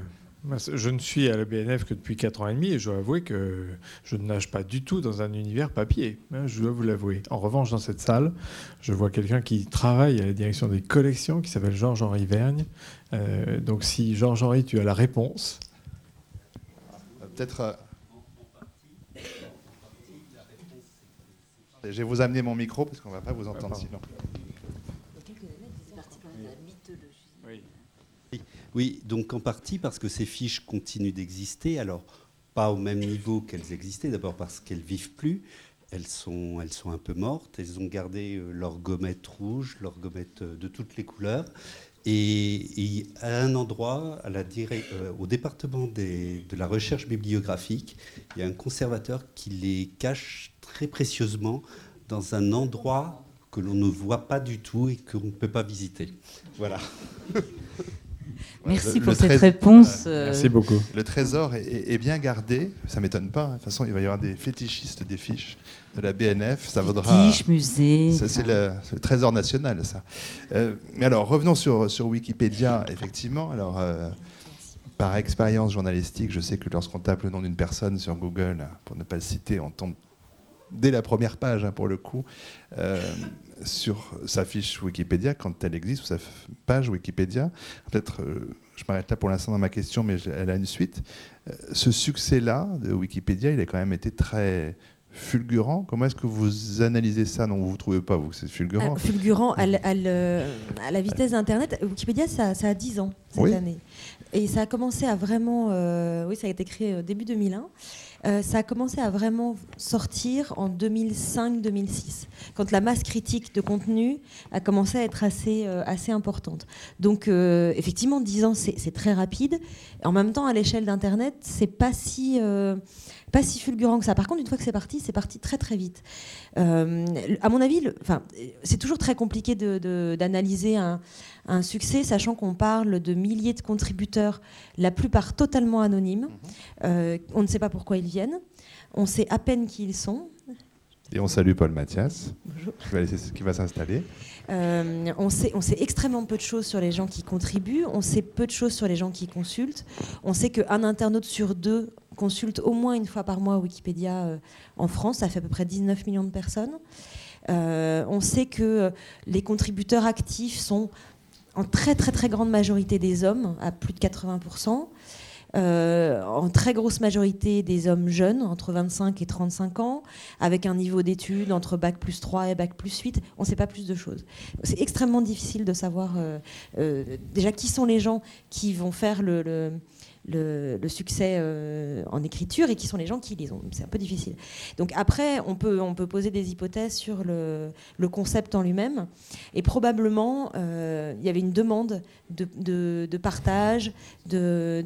je ne suis à la BNF que depuis 4 ans et demi et je dois avouer que je ne nage pas du tout dans un univers papier. hein, je dois vous l'avouer. En revanche, dans cette salle, je vois quelqu'un qui travaille à la direction des collections qui s'appelle Georges-Henri Vergne. Euh, donc si Georges-Henri, tu as la réponse. Peut-être. euh, Je vais vous amener mon micro parce qu'on va pas vous entendre pardon. sinon. Oui, donc en partie parce que ces fiches continuent d'exister, alors pas au même niveau qu'elles existaient, d'abord parce qu'elles vivent plus, elles sont, elles sont un peu mortes, elles ont gardé euh, leur gommette rouge, leur gommette euh, de toutes les couleurs, et, à un endroit, euh, au département de la recherche bibliographique, il y a un conservateur qui les cache très précieusement dans un endroit que l'on ne voit pas du tout et qu'on ne peut pas visiter. Voilà. Merci Le- pour le cette réponse. euh, Merci beaucoup. Le trésor est, est- est bien gardé, ça m'étonne pas. hein. De toute façon, il va y avoir des fétichistes des fiches de la BNF, ça vaudra. Tiche, musée. Ça, c'est le, trésor national, ça. Euh, mais alors, revenons sur, sur Wikipédia, effectivement. Alors, euh, par expérience journalistique, je sais que lorsqu'on tape le nom d'une personne sur Google, pour ne pas le citer, on tombe dès la première page, hein, pour le coup, euh, sur sa fiche Wikipédia, quand elle existe, ou sa page Wikipédia. Peut-être, euh, je m'arrête là pour l'instant dans ma question, mais elle a une suite. Euh, ce succès-là de Wikipédia, il a quand même été très fulgurant. Comment est-ce que vous analysez ça? Non, vous ne trouvez pas, vous, que c'est fulgurant Ah, fulgurant à, la vitesse d'Internet. Wikipédia, ça, ça a 10 ans cette Oui. année. Et ça a commencé à vraiment. euh, oui, ça a été créé euh, début 2001. Euh, ça a commencé à vraiment sortir en 2005-2006, quand la masse critique de contenu a commencé à être assez, euh, assez importante. Donc, euh, effectivement, 10 ans, c'est très rapide. En même temps, à l'échelle d'Internet, c'est pas si. Pas si fulgurant que ça. Par contre, une fois que c'est parti, c'est parti très très vite. Euh, à mon avis, enfin, c'est toujours très compliqué de- de- d'analyser un, un succès, sachant qu'on parle de milliers de contributeurs, la plupart totalement anonymes. Euh, on ne sait pas pourquoi ils viennent. On sait à peine qui ils sont. Et on salue Paul Mathias, Bonjour. qui va, laisser- va s'installer. Euh, on, sait, on sait extrêmement peu de choses sur les gens qui contribuent, on sait peu de choses sur les gens qui consultent. On sait qu'un internaute sur deux consulte au moins une fois par mois Wikipédia euh, en France, ça fait à peu près 19 millions de personnes. Euh, on sait que euh, les contributeurs actifs sont en très très très grande majorité des hommes, à plus de 80%. Euh, en très grosse majorité des hommes jeunes, entre 25 et 35 ans, avec un niveau d'études entre bac plus 3 et bac plus 8. On ne sait pas plus de choses. C'est extrêmement difficile de savoir déjà qui sont les gens qui vont faire le, le- succès euh, en écriture et qui sont les gens qui lisent. C'est un peu difficile. Donc après, on peut, on peut poser des hypothèses sur le, concept en lui-même. Et probablement, euh, il y avait une demande de, partage, de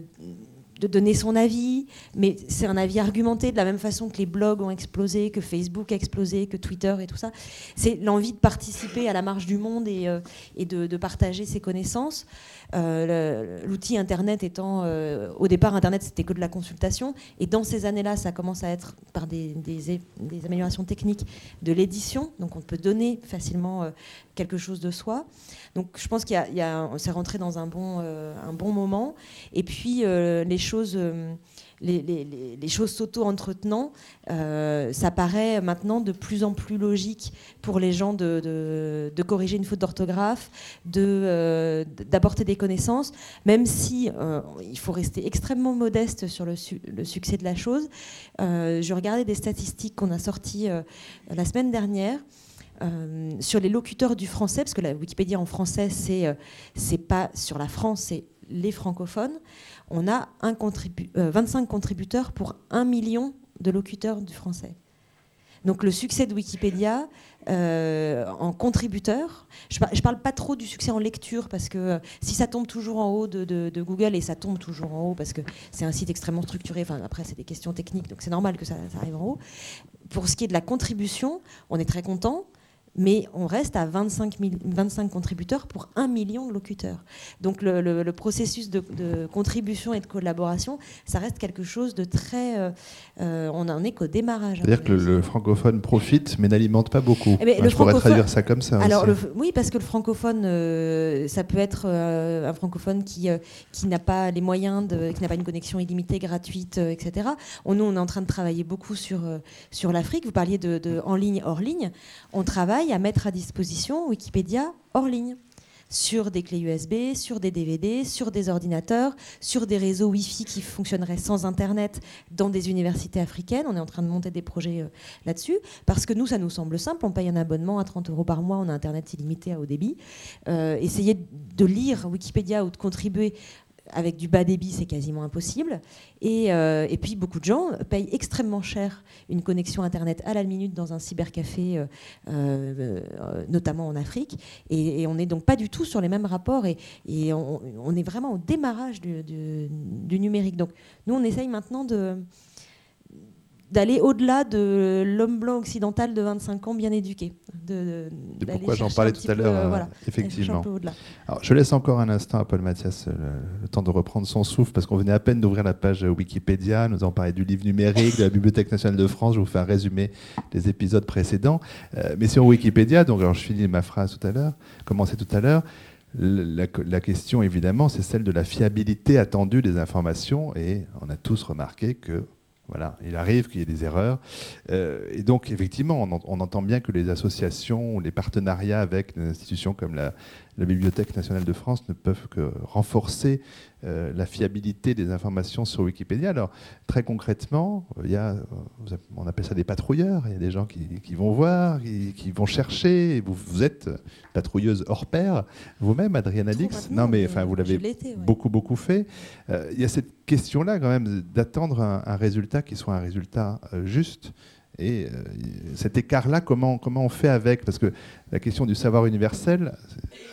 donner son avis, mais c'est un avis argumenté de la même façon que les blogs ont explosé, que Facebook a explosé, que Twitter et tout ça. C'est l'envie de participer à la marche du monde et, euh, de partager ses connaissances. Euh, L'outil Internet étant, euh, au départ, Internet c'était que de la consultation, et dans ces années-là, ça commence à être par des, des améliorations techniques de l'édition, donc on peut donner facilement euh, quelque chose de soi. Donc je pense qu'il y a, a- on s'est rentré dans un bon, un bon moment. Et puis les choses, les, choses s'auto-entretenant, euh, ça paraît maintenant de plus en plus logique pour les gens de, de- de corriger une faute d'orthographe, de, euh, d'apporter des connaissances, même si euh, il faut rester extrêmement modeste sur le, su- le succès de la chose. Je regardais des statistiques qu'on a sorties la semaine dernière. sur les locuteurs du français, parce que la Wikipédia en français, c'est euh, pas sur la France, c'est les francophones, on a un 25 contributeurs pour un million de locuteurs du français. Donc le succès de Wikipédia euh, en contributeur, je ne parle pas trop du succès en lecture parce que euh, si ça tombe toujours en haut de, Google et ça tombe toujours en haut parce que c'est un site extrêmement structuré, enfin après c'est des questions techniques donc c'est normal que ça, ça, arrive en haut. Pour ce qui est de la contribution, on est très content mais on reste à 25, 25, contributeurs pour 1 million de locuteurs. Donc le, processus de, contribution et de collaboration, ça reste quelque chose de très... Euh, euh, on n'en est qu'au démarrage. C'est-à-dire que le, francophone profite, mais n'alimente pas beaucoup. Eh ben, je pourrais traduire ça comme ça. Alors oui, parce que le francophone, euh, ça peut être un francophone qui, qui n'a pas les moyens, de, qui n'a pas une connexion illimitée, gratuite, etc. On, nous, on est en train de travailler beaucoup sur, sur l'Afrique. Vous parliez de, de en ligne, hors ligne. On travaille à mettre à disposition Wikipédia hors ligne sur des clés USB, sur des DVD, sur des ordinateurs, sur des réseaux Wi-Fi qui fonctionneraient sans Internet dans des universités africaines. On est en train de monter des projets euh, là-dessus parce que nous, ça nous semble simple. On paye un abonnement à 30 euros par mois, on a Internet illimité à haut débit. Euh, essayer de lire Wikipédia ou de contribuer avec du bas débit, c'est quasiment impossible. Euh, et, puis, beaucoup de gens payent extrêmement cher une connexion Internet à la minute dans un cybercafé, euh, euh, notamment en Afrique. Et, on n'est donc pas du tout sur les mêmes rapports. Et, on, est vraiment au démarrage du numérique. Donc, nous, on essaye maintenant de d'aller au-delà de l'homme blanc occidental de 25 ans bien éduqué. De, pourquoi j'en parlais tout à l'heure, euh, effectivement. Alors, je laisse encore un instant à Paul Mathias euh, le, temps de reprendre son souffle, parce qu'on venait à peine d'ouvrir la page Wikipédia, nous avons parlé du livre numérique, de la Bibliothèque nationale de France, je vous fais un résumé des épisodes précédents. Euh, mais sur Wikipédia, donc alors je finis ma phrase tout à l'heure, commencé tout à l'heure, la, la, question évidemment, c'est celle de la fiabilité attendue des informations, et on a tous remarqué que voilà, il arrive qu'il y ait des erreurs. Euh, et donc, effectivement, on, entend bien que les associations, les partenariats avec des institutions comme la, la Bibliothèque nationale de France ne peuvent que renforcer euh, la fiabilité des informations sur Wikipédia. Alors, très concrètement, il y a, on appelle ça des patrouilleurs. Il y a des gens qui, vont voir, qui, vont chercher. vous, vous, êtes patrouilleuse hors pair, vous-même, Adriana Dix. Non, mais enfin, vous l'avez beaucoup, beaucoup fait. Euh, il y a cette question-là, quand même, d'attendre un, résultat qui soit un résultat euh, juste. Et euh, cet écart-là, comment, comment on fait avec? Parce que la question du savoir universel,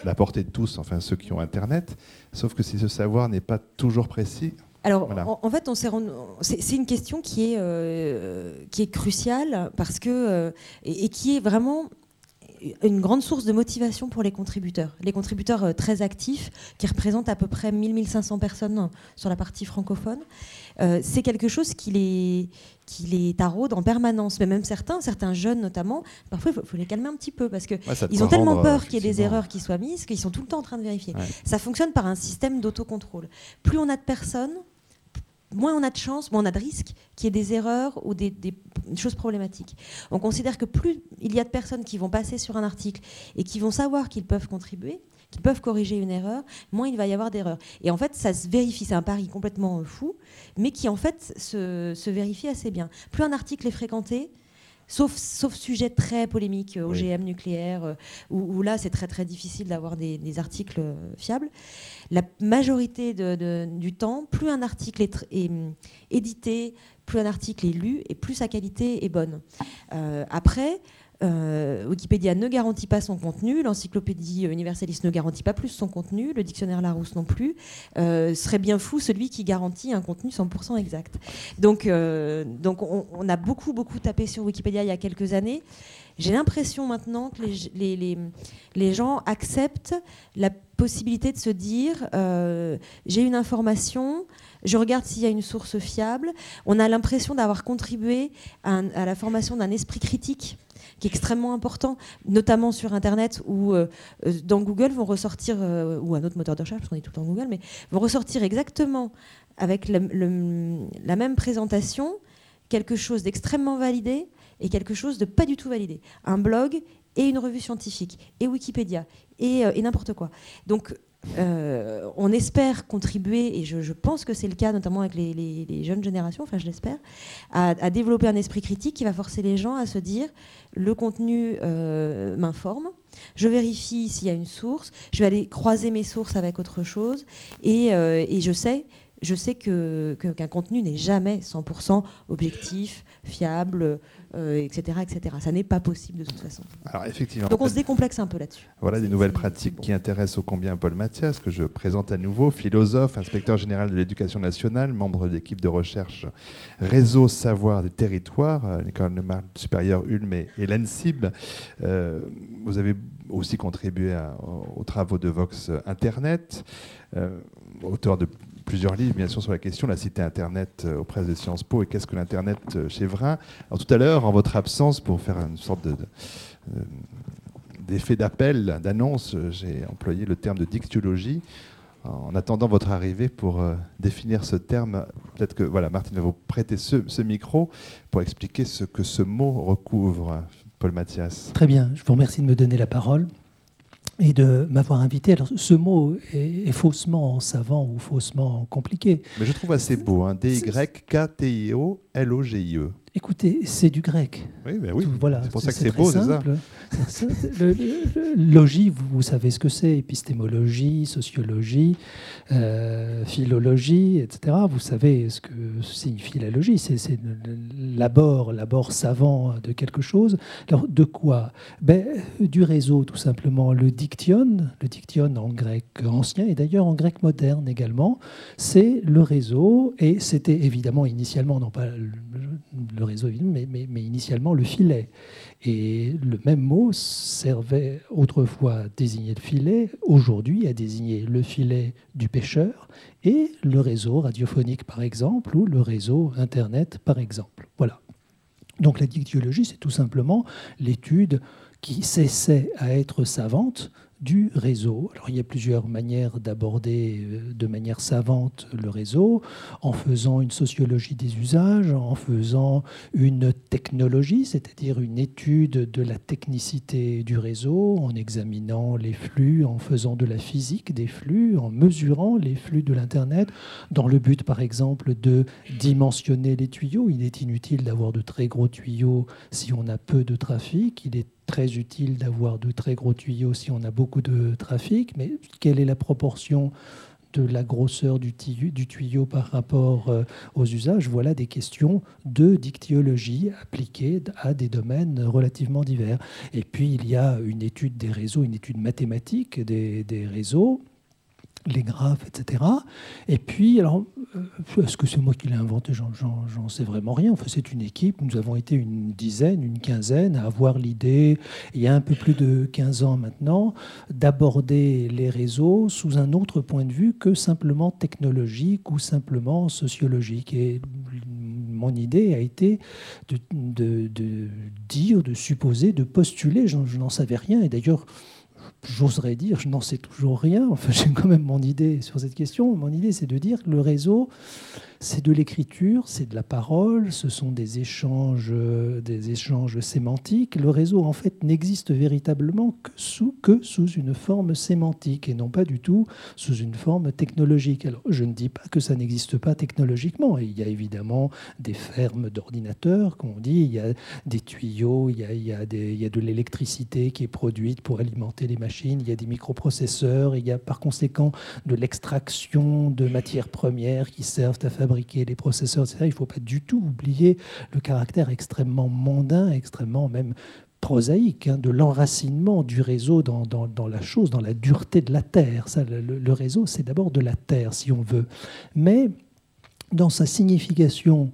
la portée de tous, enfin ceux qui ont Internet, sauf que si ce savoir n'est pas toujours précis. Alors, en, fait, on c'est une question qui est, euh, qui est cruciale parce que, euh, et, qui est vraiment une grande source de motivation pour les contributeurs. Les contributeurs très actifs, qui représentent à peu près 1000-1500 personnes sur la partie francophone, c'est quelque chose qui les, qui les taraudent en permanence. Mais même certains, certains jeunes notamment, parfois il faut, les calmer un petit peu parce qu'ils ils ont tellement peur qu'il y ait des erreurs qui soient mises qu'ils sont tout le temps en train de vérifier. Ça fonctionne par un système d'autocontrôle. Plus on a de personnes, moins on a de chances, moins on a de risques qu'il y ait des erreurs ou des, choses problématiques. On considère que plus il y a de personnes qui vont passer sur un article et qui vont savoir qu'ils peuvent contribuer, qui peuvent corriger une erreur, moins il va y avoir d'erreurs. Et en fait, ça se vérifie, c'est un pari complètement euh, fou, mais qui en fait se, vérifie assez bien. Plus un article est fréquenté, Sauf, sauf sujet très polémique, euh, OGM nucléaire, euh, où, là c'est très très difficile d'avoir des, articles fiables. La majorité du temps, plus un article est, est, édité, plus un article est lu, et plus sa qualité est bonne. après, euh, Wikipédia ne garantit pas son contenu, l'encyclopédie universaliste ne garantit pas plus son contenu, le dictionnaire Larousse non plus. Euh, serait bien fou celui qui garantit un contenu 100% exact. Donc, euh, donc on, a beaucoup, beaucoup tapé sur Wikipédia il y a quelques années. J'ai l'impression maintenant que les, les, les, gens acceptent la possibilité de se dire j'ai une information, je regarde s'il y a une source fiable. On a l'impression d'avoir contribué à la formation d'un esprit critique qui est extrêmement important, notamment sur Internet où euh, euh, dans Google vont ressortir, euh, ou un autre moteur de recherche, parce qu'on est tout le temps Google, mais vont ressortir exactement avec la même présentation quelque chose d'extrêmement validé et quelque chose de pas du tout validé. Un blog et une revue scientifique, et Wikipédia, et, et n'importe quoi. Donc euh, on espère contribuer, et je, pense que c'est le cas notamment avec les, jeunes générations, enfin je l'espère, à, développer un esprit critique qui va forcer les gens à se dire le contenu euh, m'informe, je vérifie s'il y a une source, je vais aller croiser mes sources avec autre chose, et, euh, je sais je sais qu'un que, contenu n'est jamais 100% objectif, fiable, etc., euh, etc. Ça n'est pas possible de toute façon. Alors, effectivement. Donc on se décomplexe un peu là-dessus. Voilà des nouvelles pratiques qui intéressent ô combien Paul Mathias, que je présente à nouveau, philosophe, inspecteur général de l'éducation nationale, membre de l'équipe de recherche Réseau Savoir des Territoires, à l'école normale supérieure Ulm et, l'ENSIB. Euh, vous avez aussi contribué aux travaux de Vox Internet, euh, auteur de plusieurs livres, bien sûr, sur la question, la cité Internet euh, auprès de Sciences Po et qu'est-ce que l'Internet euh, chez Vrin. Alors, tout à l'heure, en votre absence, pour faire une sorte euh, d'effet d'appel, d'annonce, j'ai employé le terme de dictiologie. En attendant votre arrivée pour définir ce terme, peut-être que voilà, Martine va vous prêter ce, ce, micro pour expliquer ce que ce mot recouvre. Paul Mathias. Très bien, je vous remercie de me donner la parole et de m'avoir invité. Alors, ce mot est, faussement savant ou faussement compliqué. Mais je trouve assez beau, hein. D-Y-K-T-I-O-L-O-G-I-E. Écoutez, c'est du grec. Oui, mais oui. Voilà, c'est pour ça que c'est beau, c'est ça Logie, vous, savez ce que c'est épistémologie, sociologie, euh, philologie, etc. Vous savez ce que signifie la logie. C'est l'abord, l'abord savant de quelque chose. Alors, de quoi? Ben, Du réseau, tout simplement. Le diction, le diction en grec ancien et d'ailleurs en grec moderne également, c'est le réseau. Et c'était évidemment initialement, non pas le réseau, mais, mais, initialement le filet. Et le même mot servait autrefois à désigner le filet, aujourd'hui à désigner le filet du pêcheur et le réseau radiophonique par exemple, ou le réseau Internet par exemple. Voilà. Donc la dictiologie, c'est tout simplement l'étude qui cessait à être savante du réseau. Alors il y a plusieurs manières d'aborder euh, de manière savante le réseau, en faisant une sociologie des usages, en faisant une technologie, c'est-à-dire une étude de la technicité du réseau, en examinant les flux, en faisant de la physique des flux, en mesurant les flux de l'Internet, dans le but par exemple de dimensionner les tuyaux. Il est inutile d'avoir de très gros tuyaux si on a peu de trafic. Il est très utile d'avoir de très gros tuyaux si on a beaucoup de trafic, mais quelle est la proportion de la grosseur du tuyau, par rapport euh, aux usages, voilà des questions de dictiologie appliquées à des domaines relativement divers. Et puis il y a une étude des réseaux, une étude mathématique des réseaux, les graphes, etc. Et puis, alors, euh, est-ce que c'est moi qui l'ai inventé? J'en sais vraiment rien. Enfin, c'est une équipe. Nous avons été une dizaine, une quinzaine à avoir l'idée, il y a un peu plus de 15 ans maintenant, d'aborder les réseaux sous un autre point de vue que simplement technologique ou simplement sociologique. Et mon idée a été de, de dire, de supposer, de postuler. Je n'en savais rien. Et d'ailleurs, j'oserais dire, je n'en sais toujours rien, enfin j'ai quand même mon idée sur cette question, mon idée c'est de dire que le réseau, c'est de l'écriture, c'est de la parole, ce sont des échanges, des échanges sémantiques. Le réseau, en fait, n'existe véritablement que sous, que sous une forme sémantique et non pas du tout sous une forme technologique. Alors, je ne dis pas que ça n'existe pas technologiquement. Il y a évidemment des fermes d'ordinateurs, comme on dit, il y a des tuyaux, il y a, il y a, des, il y a de l'électricité qui est produite pour alimenter les machines, il y a des microprocesseurs, il y a par conséquent de l'extraction de matières premières qui servent à faire fabriquer les processeurs, etc. Il ne faut pas du tout oublier le caractère extrêmement mondain, extrêmement même prosaïque hein, de l'enracinement du réseau dans, la chose, dans la dureté de la terre. Le réseau, c'est d'abord de la terre, si on veut. Mais dans sa signification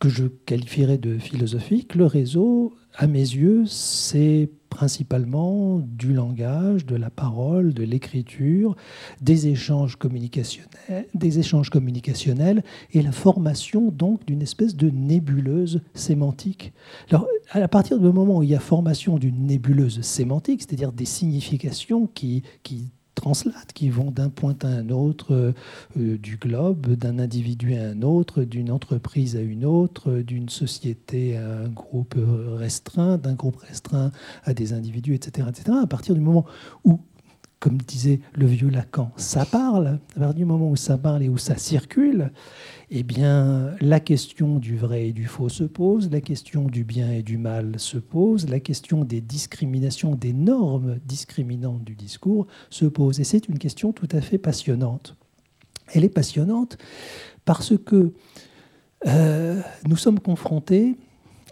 que je qualifierais de philosophique, le réseau, à mes yeux, c'est principalement du langage, de la parole, de l'écriture, des échanges communicationnels, des échanges communicationnels et la formation donc d'une espèce de nébuleuse sémantique. Alors, à partir du moment où il y a formation d'une nébuleuse sémantique, c'est-à-dire des significations qui, qui translatent, qui vont d'un point à un autre euh, euh, du globe, d'un individu à un autre, d'une entreprise à une autre, d'une société à un groupe restreint, d'un groupe restreint à des individus, etc., etc. À partir du moment où comme disait le vieux Lacan, ça parle. À partir du moment où ça parle et où ça circule, eh bien, la question du vrai et du faux se pose, la question du bien et du mal se pose, la question des discriminations, des normes discriminantes du discours se pose. Et c'est une question tout à fait passionnante. Elle est passionnante parce que euh, nous sommes confrontés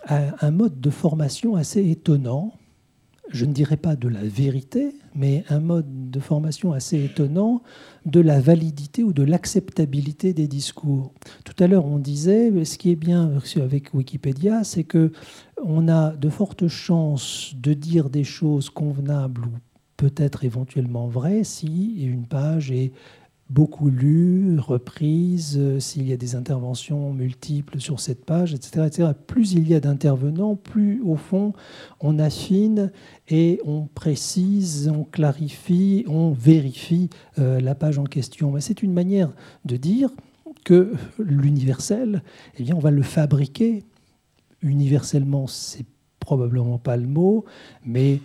à un mode de formation assez étonnant je ne dirais pas de la vérité, mais un mode de formation assez étonnant de la validité ou de l'acceptabilité des discours. Tout à l'heure, on disait, ce qui est bien avec Wikipédia, c'est que on a de fortes chances de dire des choses convenables ou peut-être éventuellement vraies si une page est beaucoup lu, reprise, euh, s'il y a des interventions multiples sur cette page, etc. etc. Plus il y a d'intervenants, plus au fond on affine et on précise, on clarifie, on vérifie euh, la page en question. Mais c'est une manière de dire que l'universel, eh bien, on va le fabriquer. Universellement, c'est probablement pas le mot, mais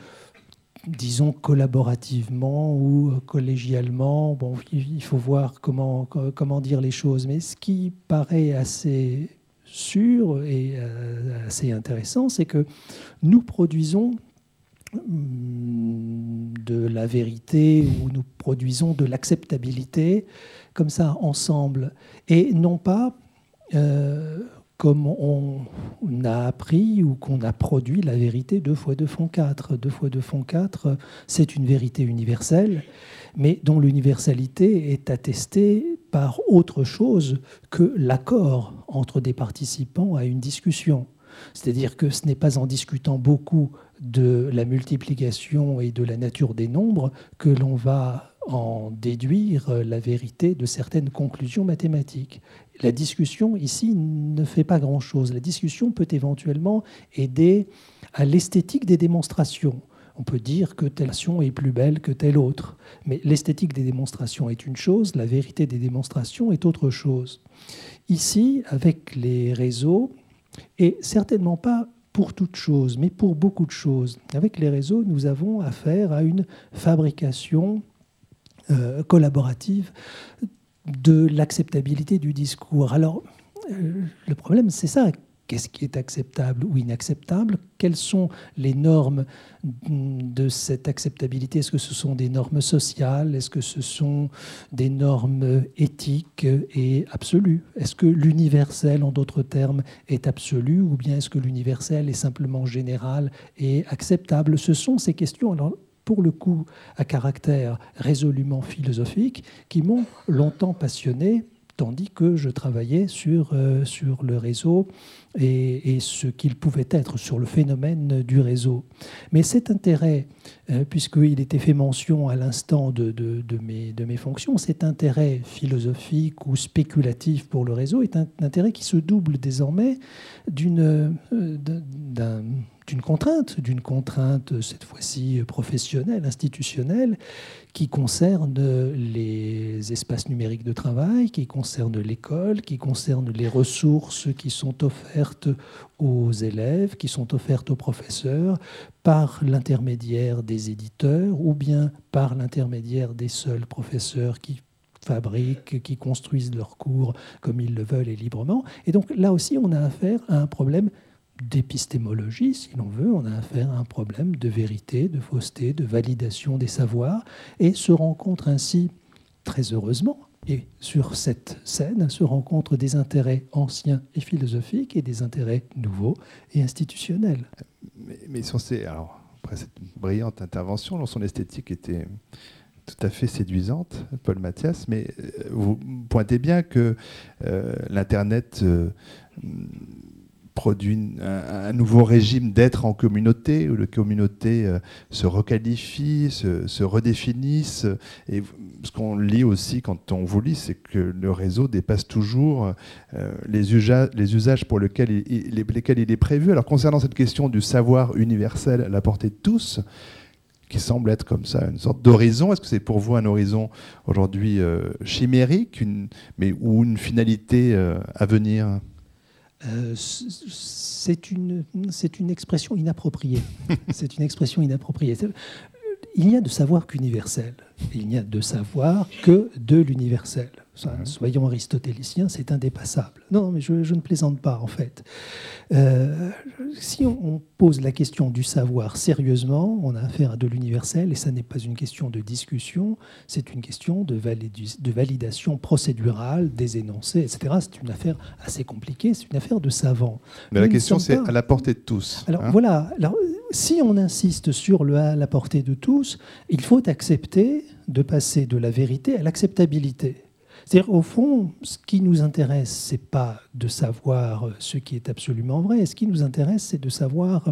disons collaborativement ou collégialement. Bon, il faut voir comment, comment dire les choses. Mais ce qui paraît assez sûr et euh, assez intéressant, c'est que nous produisons mm, de la vérité ou nous produisons de l'acceptabilité comme ça ensemble et non pas euh, comme on a appris ou qu'on a produit la vérité deux fois deux font quatre. Deux fois deux font quatre, c'est une vérité universelle, mais dont l'universalité est attestée par autre chose que l'accord entre des participants à une discussion. C'est-à-dire que ce n'est pas en discutant beaucoup de la multiplication et de la nature des nombres que l'on va en déduire la vérité de certaines conclusions mathématiques. La discussion ici ne fait pas grand-chose. La discussion peut éventuellement aider à l'esthétique des démonstrations. On peut dire que telle action est plus belle que telle autre, mais l'esthétique des démonstrations est une chose, la vérité des démonstrations est autre chose. Ici, avec les réseaux, et certainement pas pour toute chose, mais pour beaucoup de choses, avec les réseaux, nous avons affaire à une fabrication euh, collaborative de l'acceptabilité du discours. Alors, euh, le problème, c'est ça. Qu'est-ce qui est acceptable ou inacceptable? Quelles sont les normes de cette acceptabilité? Est-ce que ce sont des normes sociales? Est-ce que ce sont des normes éthiques et absolues? Est-ce que l'universel, en d'autres termes, est absolu ou bien est-ce que l'universel est simplement général et acceptable? Ce sont ces questions. Alors, pour le coup à caractère résolument philosophique, qui m'ont longtemps passionné, tandis que je travaillais sur, euh, le réseau et, ce qu'il pouvait être sur le phénomène du réseau. Mais cet intérêt, euh, puisqu'il était fait mention à l'instant de, de, mes, de fonctions, cet intérêt philosophique ou spéculatif pour le réseau est un intérêt qui se double désormais euh, d'un d'une contrainte, d'une contrainte cette fois-ci professionnelle, institutionnelle, qui concerne les espaces numériques de travail, qui concerne l'école, qui concerne les ressources qui sont offertes aux élèves, qui sont offertes aux professeurs par l'intermédiaire des éditeurs ou bien par l'intermédiaire des seuls professeurs qui fabriquent, qui construisent leurs cours comme ils le veulent et librement. Et donc là aussi, on a affaire à un problème d'épistémologie, si l'on veut, on a affaire à un problème de vérité, de fausseté, de validation des savoirs, et se rencontrent ainsi, très heureusement, et sur cette scène se rencontrent des intérêts anciens et philosophiques et des intérêts nouveaux et institutionnels. Mais, mais alors, après cette brillante intervention, son esthétique était tout à fait séduisante, Paul Mathias, mais euh, vous pointez bien que euh, l'Internet euh, produit un, nouveau régime d'être en communauté, où les communautés euh, se requalifient, se, se, redéfinissent. Et ce qu'on lit aussi quand on vous lit, c'est que le réseau dépasse toujours euh, les, usages, pour lesquels il, est prévu. Alors concernant cette question du savoir universel à la portée de tous, qui semble être comme ça une sorte d'horizon. Est-ce que c'est pour vous un horizon aujourd'hui euh, chimérique, mais ou une finalité à venir? Euh, c'est une, c'est une expression inappropriée. c'est une expression inappropriée. Il y a de savoir qu'universel. Il n'y a de savoir que de l'universel. Mhm. Soyons aristotéliciens, c'est indépassable. Non, mais je, je, ne plaisante pas, en fait. Euh, si on, on, pose la question du savoir sérieusement, on a affaire à de l'universel, et ça n'est pas une question de discussion, c'est une question de, de, validation procédurale des énoncés, etc. C'est une affaire assez compliquée, c'est une affaire de savants. Mais la question, c'est à la portée de tous. Alors hein voilà, alors, si on insiste sur le à la portée de tous, il faut accepter de passer de la vérité à l'acceptabilité. Au fond, ce qui nous intéresse, c'est pas de savoir ce qui est absolument vrai. Ce qui nous intéresse, c'est de savoir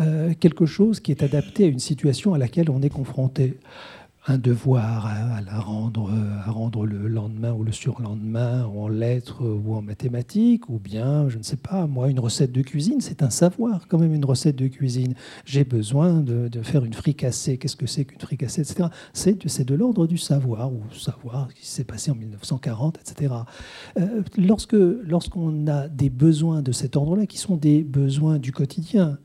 euh, quelque chose qui est adapté à une situation à laquelle on est confronté un devoir à, à, rendre, à rendre le lendemain ou le surlendemain en lettres ou en mathématiques, ou bien, je ne sais pas, moi, une recette de cuisine, c'est un savoir quand même, une recette de cuisine. J'ai besoin de, de, faire une fricassée. Qu'est-ce que c'est qu'une fricassée, etc. C'est de l'ordre du savoir, ou savoir ce qui s'est passé en 1940, etc. Euh, lorsque Lorsqu'on a des besoins de cet ordre-là, qui sont des besoins du quotidien,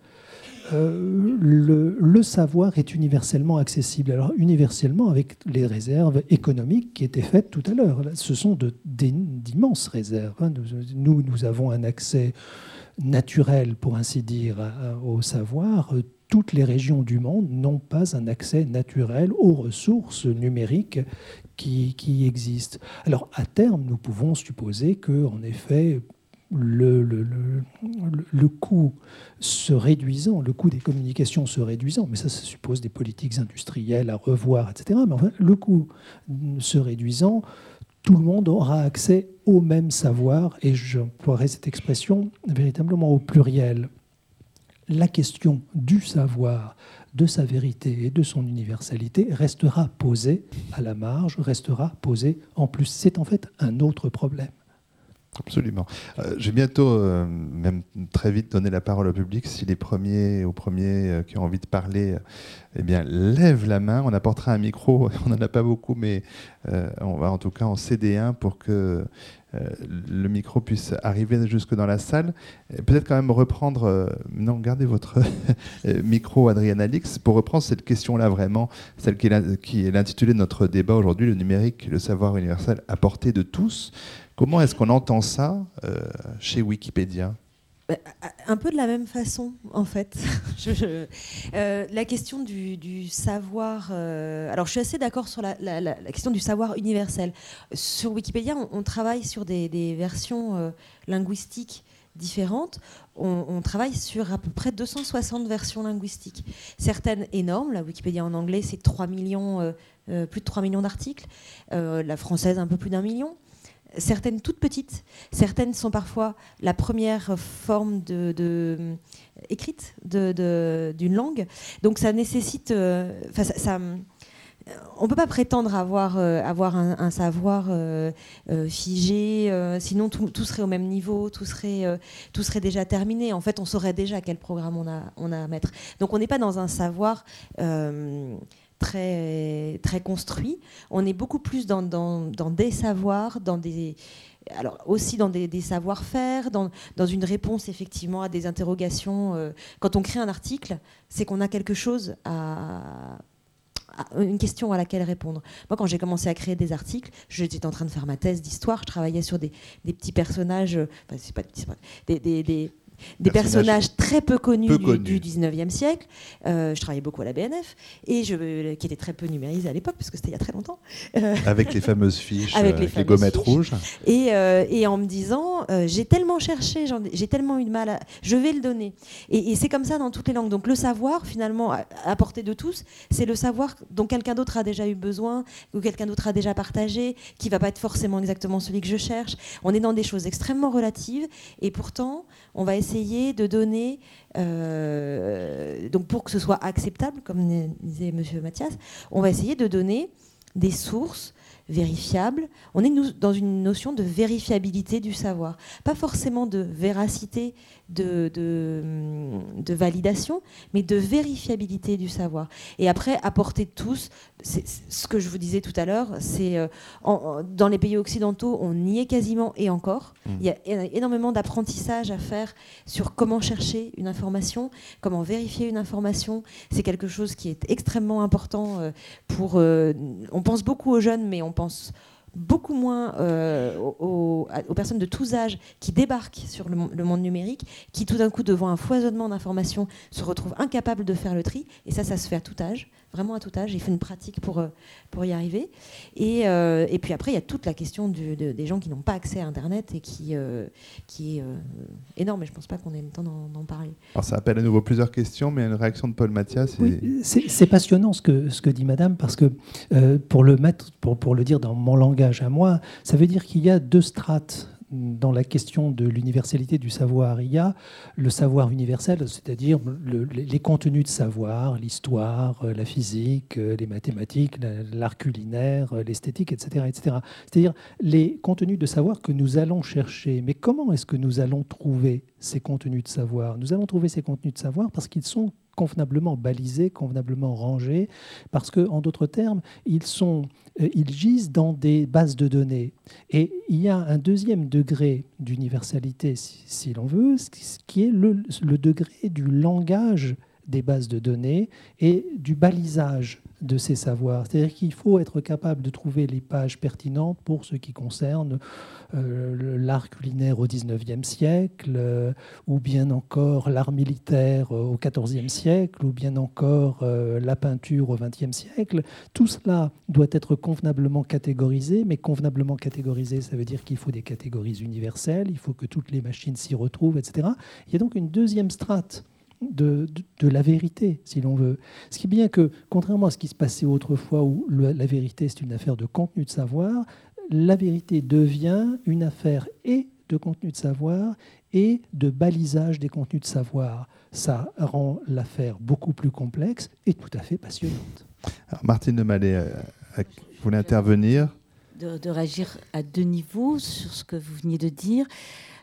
euh, le, savoir est universellement accessible. Alors universellement avec les réserves économiques qui étaient faites tout à l'heure. Ce sont d'immenses réserves. Hein. Nous, nous avons un accès naturel, pour ainsi dire, au savoir. Toutes les régions du monde n'ont pas un accès naturel aux ressources numériques qui, qui existent. Alors à terme, nous pouvons supposer que, en effet, le, coût se réduisant, le coût des communications se réduisant, mais ça, ça suppose des politiques industrielles à revoir, etc. Mais enfin, le coût se réduisant, tout le monde aura accès au même savoir, et j'emploierai cette expression véritablement au pluriel. La question du savoir, de sa vérité et de son universalité restera posée à la marge, restera posée en plus. C'est en fait un autre problème. Absolument. Euh, je vais bientôt, euh, même très vite, donner la parole au public. Si les premiers ou premiers euh, qui ont envie de parler, eh bien, lèvent la main. On apportera un micro. On n'en a pas beaucoup, mais on va en tout cas en céder un pour que le micro puisse arriver jusque dans la salle. Peut-être quand même reprendre. non, gardez votre micro, Adrien Alix, pour reprendre cette question-là vraiment, celle qui est l'intitulé de notre débat aujourd'hui, le numérique, le savoir universel à de tous. Comment est-ce qu'on entend ça euh, chez Wikipédia? Un peu de la même façon, en fait. euh, la question du, savoir. Euh, alors, je suis assez d'accord sur la, question du savoir universel. Sur Wikipédia, on, travaille sur des, versions linguistiques différentes. On, on, travaille sur à peu près 260 versions linguistiques. Certaines énormes. La Wikipédia en anglais, c'est 3 millions, plus de 3 millions d'articles. la française, un peu plus d'un million certaines toutes petites, certaines sont parfois la première forme écrite d'une langue. Donc ça nécessite, euh, ça, ça, on ne peut pas prétendre avoir, euh, un, savoir euh, euh, figé, sinon tout, serait au même niveau, tout serait, déjà terminé. En fait, on saurait déjà quel programme on a, à mettre. Donc on n'est pas dans un savoir très, très construit. On est beaucoup plus dans, dans, des savoirs, dans des, alors aussi dans des, savoir-faire, dans, dans, une réponse effectivement à des interrogations. Euh, quand on crée un article, c'est qu'on a quelque chose à, une question à laquelle répondre. Moi, quand j'ai commencé à créer des articles, j'étais en train de faire ma thèse d'histoire, je travaillais sur des, des petits personnages, enfin, c'est pas des, des, des des personnages très peu connus, peu du, connus. du 19e siècle. Euh, je travaillais beaucoup à la BNF et je, qui était très peu numérisée à l'époque parce que c'était il y a très longtemps. Euh, avec les fameuses fiches, avec les, les gommettes rouges. Et, euh, et, en me disant, euh, j'ai tellement cherché, j'ai tellement eu de mal, à, je vais le donner. Et, et c'est comme ça dans toutes les langues. Donc le savoir, finalement, à, à portée de tous, c'est le savoir dont quelqu'un d'autre a déjà eu besoin, ou quelqu'un d'autre a déjà partagé, qui va pas être forcément exactement celui que je cherche. On est dans des choses extrêmement relatives et pourtant, on va essayer de donner, euh, donc pour que ce soit acceptable, comme disait Monsieur Mathias, on va essayer de donner des sources vérifiables. On est dans une notion de vérifiabilité du savoir. Pas forcément de véracité, de, de, validation, mais de vérifiabilité du savoir. Et après, apporter tous, c'est ce que je vous disais tout à l'heure, c'est euh, dans les pays occidentaux, on y est quasiment et encore. Mmh. Il y a énormément d'apprentissage à faire sur comment chercher une information, comment vérifier une information. C'est quelque chose qui est extrêmement important euh, pour... Euh, on pense beaucoup aux jeunes, mais on pense beaucoup moins euh, aux, personnes de tous âges qui débarquent sur le, monde numérique, qui tout d'un coup, devant un foisonnement d'informations, se retrouvent incapables de faire le tri. Et ça, ça se fait à tout âge vraiment à tout âge. Il faut une pratique pour, euh, pour y arriver. Et, euh, et puis après, il y a toute la question des gens qui n'ont pas accès à Internet et qui, euh, qui est énorme. Et je ne pense pas qu'on ait le temps d'en parler. Alors ça appelle à nouveau plusieurs questions, mais une réaction de Paul Mathias. c'est passionnant ce que, ce que dit Madame, parce que pour, le mettre, pour, pour le dire dans mon langage à moi, ça veut dire qu'il y a deux strates dans la question de l'universalité du savoir, il y a le savoir universel, c'est-à-dire les contenus de savoir, l'histoire, euh, la physique, euh, les mathématiques, l'art culinaire, euh, l'esthétique, etc. etc. C'est-à-dire les contenus de savoir que nous allons chercher. Mais comment est-ce que nous allons trouver ces contenus de savoir? Nous allons trouver ces contenus de savoir parce qu'ils sont convenablement balisés, convenablement rangés, parce que, en d'autres termes, ils, sont, euh, ils gisent dans des bases de données. Et il y a un deuxième degré d'universalité, si, l'on veut, qui est le, le degré du langage des bases de données et du balisage de ces savoirs. C'est-à-dire qu'il faut être capable de trouver les pages pertinentes pour ce qui concerne euh, l'art culinaire au XIXe siècle, euh, ou bien encore l'art militaire au XIVe siècle, ou bien encore euh, la peinture au XXe siècle. Tout cela doit être convenablement catégorisé, mais convenablement catégorisé, ça veut dire qu'il faut des catégories universelles, il faut que toutes les machines s'y retrouvent, etc. Il y a donc une deuxième strate de, la vérité, si l'on veut. Ce qui est bien que, contrairement à ce qui se passait autrefois, où la vérité c'est une affaire de contenu de savoir, la vérité devient une affaire et de contenu de savoir et de balisage des contenus de savoir. Ça rend l'affaire beaucoup plus complexe et tout à fait passionnante. Alors Martine de Mallet, euh, vous voulez intervenir? De, de, réagir à deux niveaux sur ce que vous veniez de dire,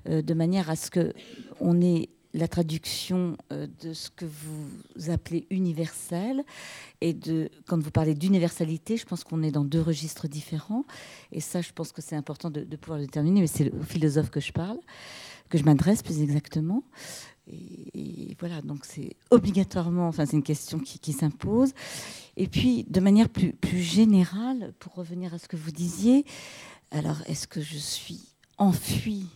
euh, de manière à ce que on ait la traduction euh, de ce que vous appelez universel et de quand vous parlez d'universalité, je pense qu'on est dans deux registres différents et ça, je pense que c'est important de, pouvoir le déterminer. Mais c'est au philosophe que je parle, que je m'adresse plus exactement. Et, voilà, donc c'est obligatoirement, enfin c'est une question qui, s'impose. Et puis de manière plus, plus générale, pour revenir à ce que vous disiez, alors est-ce que je suis enfuie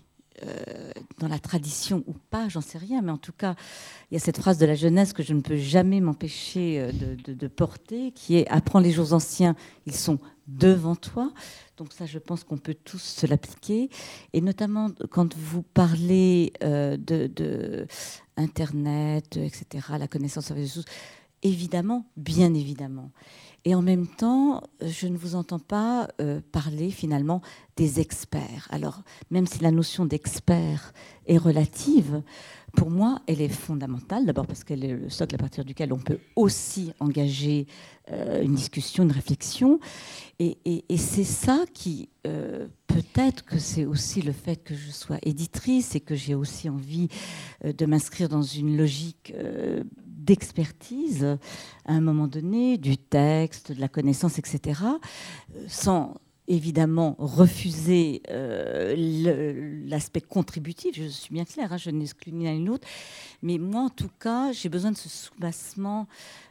euh, dans la tradition ou pas, j'en sais rien, mais en tout cas, il y a cette phrase de la jeunesse que je ne peux jamais m'empêcher euh, de, porter, qui est Apprends les jours anciens, ils sont devant toi. Donc ça, je pense qu'on peut tous se l'appliquer. Et notamment quand vous parlez euh, de, Internet, etc., la connaissance les choses, évidemment, bien évidemment. Et en même temps, je ne vous entends pas euh, parler finalement des experts. Alors, même si la notion d'expert est relative, pour moi, elle est fondamentale. D'abord parce qu'elle est le socle à partir duquel on peut aussi engager euh, une discussion, une réflexion. Et, c'est ça qui, euh, peut-être que c'est aussi le fait que je sois éditrice et que j'ai aussi envie de m'inscrire dans une logique d'expertise à un moment donné, du texte, de la connaissance, etc., sans évidemment refuser euh, l'aspect contributif, je suis bien claire, hein, je n'exclus ni l'un ni l'autre, mais moi en tout cas, j'ai besoin de ce soubassement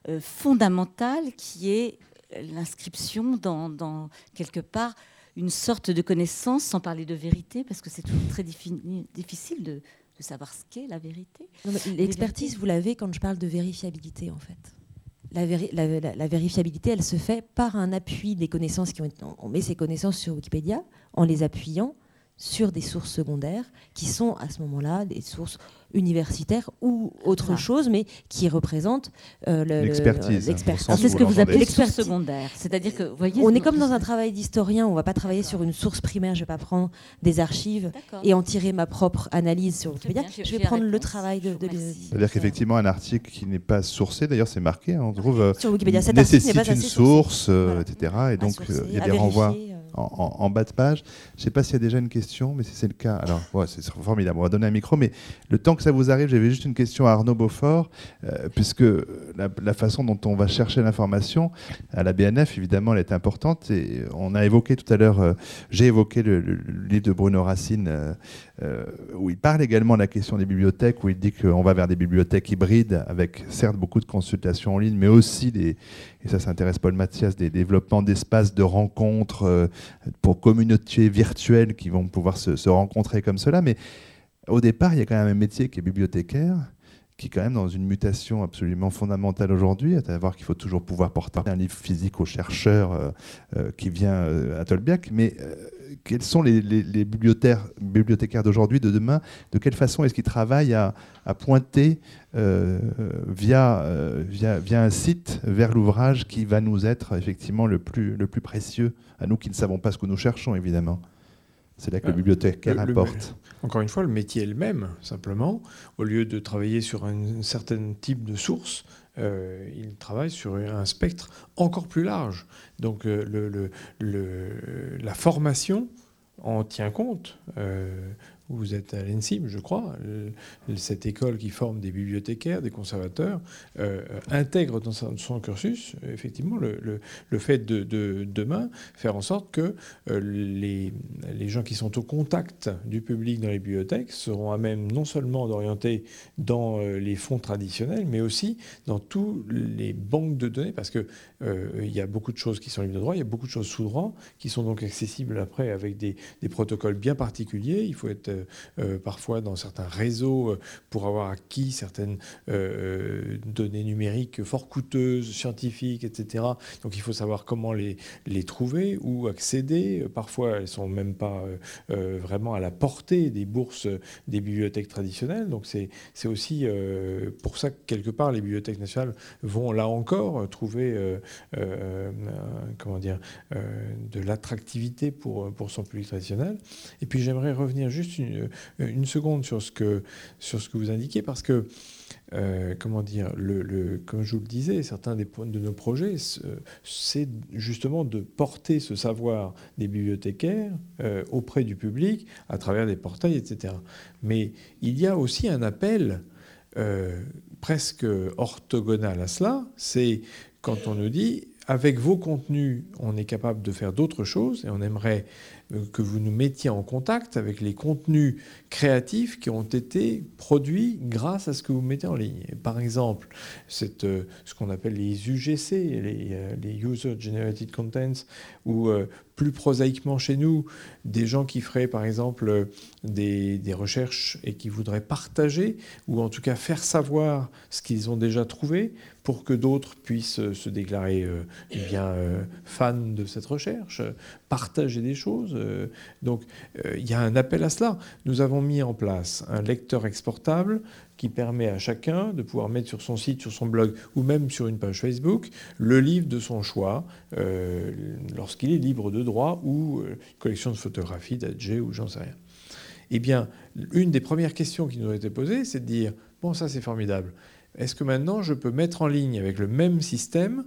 euh, fondamental qui est l'inscription dans, dans, quelque part une sorte de connaissance, sans parler de vérité, parce que c'est toujours très difficile de, de savoir ce qu'est la vérité. L'expertise, vous l'avez quand je parle de vérifiabilité, en fait. La, la, vérifiabilité, elle se fait par un appui des connaissances qui ont On met ces connaissances sur Wikipédia en les appuyant sur des sources secondaires qui sont à ce moment-là des sources universitaires ou autre chose, mais qui représentent euh, l'expertise. C'est ce que vous appelez l'expertise secondaire. C'est-à-dire que, voyez, on est comme dans un travail d'historien. On va pas travailler sur une source primaire. Je vais pas prendre des archives et en tirer ma propre analyse sur Wikipédia. Je vais prendre le travail de. de C'est-à-dire qu'effectivement, un article qui n'est pas sourcé, d'ailleurs, c'est marqué. Hein, on trouve euh, sur Wikipédia, cet nécessite une source, euh, etc. Et donc, il y a des renvois en, bas de page. Je ne sais pas s'il y a déjà une question, mais si c'est le cas, alors c'est formidable. On va donner un micro, mais le temps que ça vous arrive, j'avais juste une question à Arnaud Beaufort, euh, puisque la, façon dont on va chercher l'information à la BNF, évidemment, elle est importante. Et on a évoqué tout à l'heure, euh, j'ai évoqué le, livre de Bruno Racine, euh, où il parle également de la question des bibliothèques, où il dit qu'on va vers des bibliothèques hybrides, avec certes beaucoup de consultations en ligne, mais aussi des, et ça, ça intéresse Paul Mathias, des développements d'espaces de rencontres euh, pour communautés virtuelles qui vont pouvoir se, rencontrer comme cela. Mais au départ, il y a quand même un métier qui est bibliothécaire, qui est quand même dans une mutation absolument fondamentale aujourd'hui, à savoir qu'il faut toujours pouvoir porter un livre physique au chercheur euh, qui vient à Tolbiac. Mais quels sont les, bibliothécaires d'aujourd'hui, de demain De quelle façon est-ce qu'ils travaillent à, pointer euh, euh, via, via, un site vers l'ouvrage qui va nous être effectivement le plus, le plus précieux, à nous qui ne savons pas ce que nous cherchons, évidemment c'est là que le euh, bibliothécaire apporte. encore une fois, le métier est le même, simplement. Au lieu de travailler sur un certain type de source, euh, il travaille sur un spectre encore plus large. Donc euh, la formation en tient compte. Vous êtes à l'ENSIM, je crois, cette école qui forme des bibliothécaires, des conservateurs, euh, intègre dans son cursus, effectivement, le, fait de, demain faire en sorte que euh, les, gens qui sont au contact du public dans les bibliothèques seront à même non seulement d'orienter dans euh, les fonds traditionnels, mais aussi dans tous les banques de données, parce qu'il il y a beaucoup de choses qui sont libres de droit, il y a beaucoup de choses sous droit, qui sont donc accessibles après avec des, protocoles bien particuliers. Il faut être euh, euh, parfois dans certains réseaux euh, pour avoir acquis certaines données numériques fort coûteuses, scientifiques, etc. Donc il faut savoir comment les, les trouver ou accéder. Parfois, elles ne sont même pas vraiment à la portée des bourses des bibliothèques traditionnelles. Donc c'est aussi pour ça que quelque part les bibliothèques nationales vont là encore trouver comment dire, de l'attractivité pour, pour son public traditionnel. Et puis j'aimerais revenir juste une, une seconde sur ce que, sur ce que vous indiquez, parce que, euh, comment dire, le, comme je vous le disais, certains des, de nos projets, c'est justement de porter ce savoir des bibliothécaires euh, auprès du public à travers des portails, etc. Mais il y a aussi un appel euh, presque orthogonal à cela, c'est quand on nous dit avec vos contenus, on est capable de faire d'autres choses et on aimerait euh, que vous nous mettiez en contact avec les contenus créatifs qui ont été produits grâce à ce que vous mettez en ligne. Par exemple, euh, ce qu'on appelle les UGC, les, euh, les User Generated Contents, ou plus prosaïquement chez nous, des gens qui feraient par exemple des, des, recherches et qui voudraient partager, ou en tout cas faire savoir ce qu'ils ont déjà trouvé pour que d'autres puissent se déclarer eh bien, fans de cette recherche, partager des choses. Euh, donc euh, il y a un appel à cela. Nous avons mis en place un lecteur exportable qui permet à chacun de pouvoir mettre sur son site, sur son blog ou même sur une page Facebook le livre de son choix euh, lorsqu'il est libre de droit ou collection de photographies d'Adjé ou j'en sais rien. Eh bien, une des premières questions qui nous a été posée, c'est de dire, bon, ça c'est formidable. Est-ce que maintenant je peux mettre en ligne avec le même système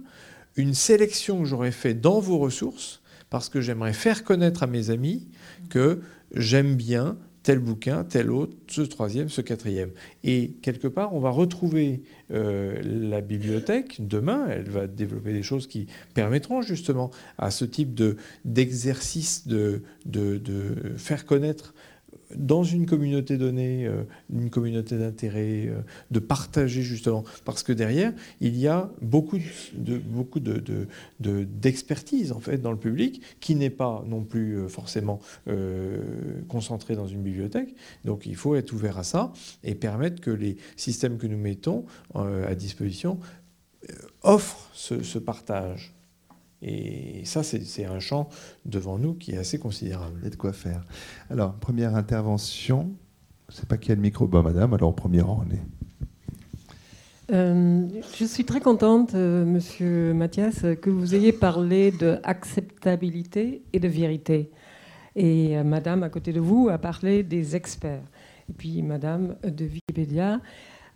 une sélection que j'aurais fait dans vos ressources parce que j'aimerais faire connaître à mes amis que j'aime bien tel bouquin, tel autre, ce troisième, ce quatrième. Et quelque part, on va retrouver euh, la bibliothèque demain. Elle va développer des choses qui permettront justement à ce type d'exercice de, faire connaître dans une communauté donnée, euh, une communauté d'intérêt, euh, de partager justement, parce que derrière, il y a beaucoup de beaucoup de, d'expertise en fait dans le public qui n'est pas non plus euh, forcément concentré dans une bibliothèque. Donc il faut être ouvert à ça et permettre que les systèmes que nous mettons à disposition offrent ce partage. Et ça, c'est un champ devant nous qui est assez considérable. Et de quoi faire. Alors, première intervention. Je ne sais pas qui a le micro. Bah, madame, alors au premier rang, on est. Euh, je suis très contente, euh, Monsieur Mathias, que vous ayez parlé de acceptabilité et de vérité. Et euh, Madame, à côté de vous, a parlé des experts. Et puis Madame de Wikipédia.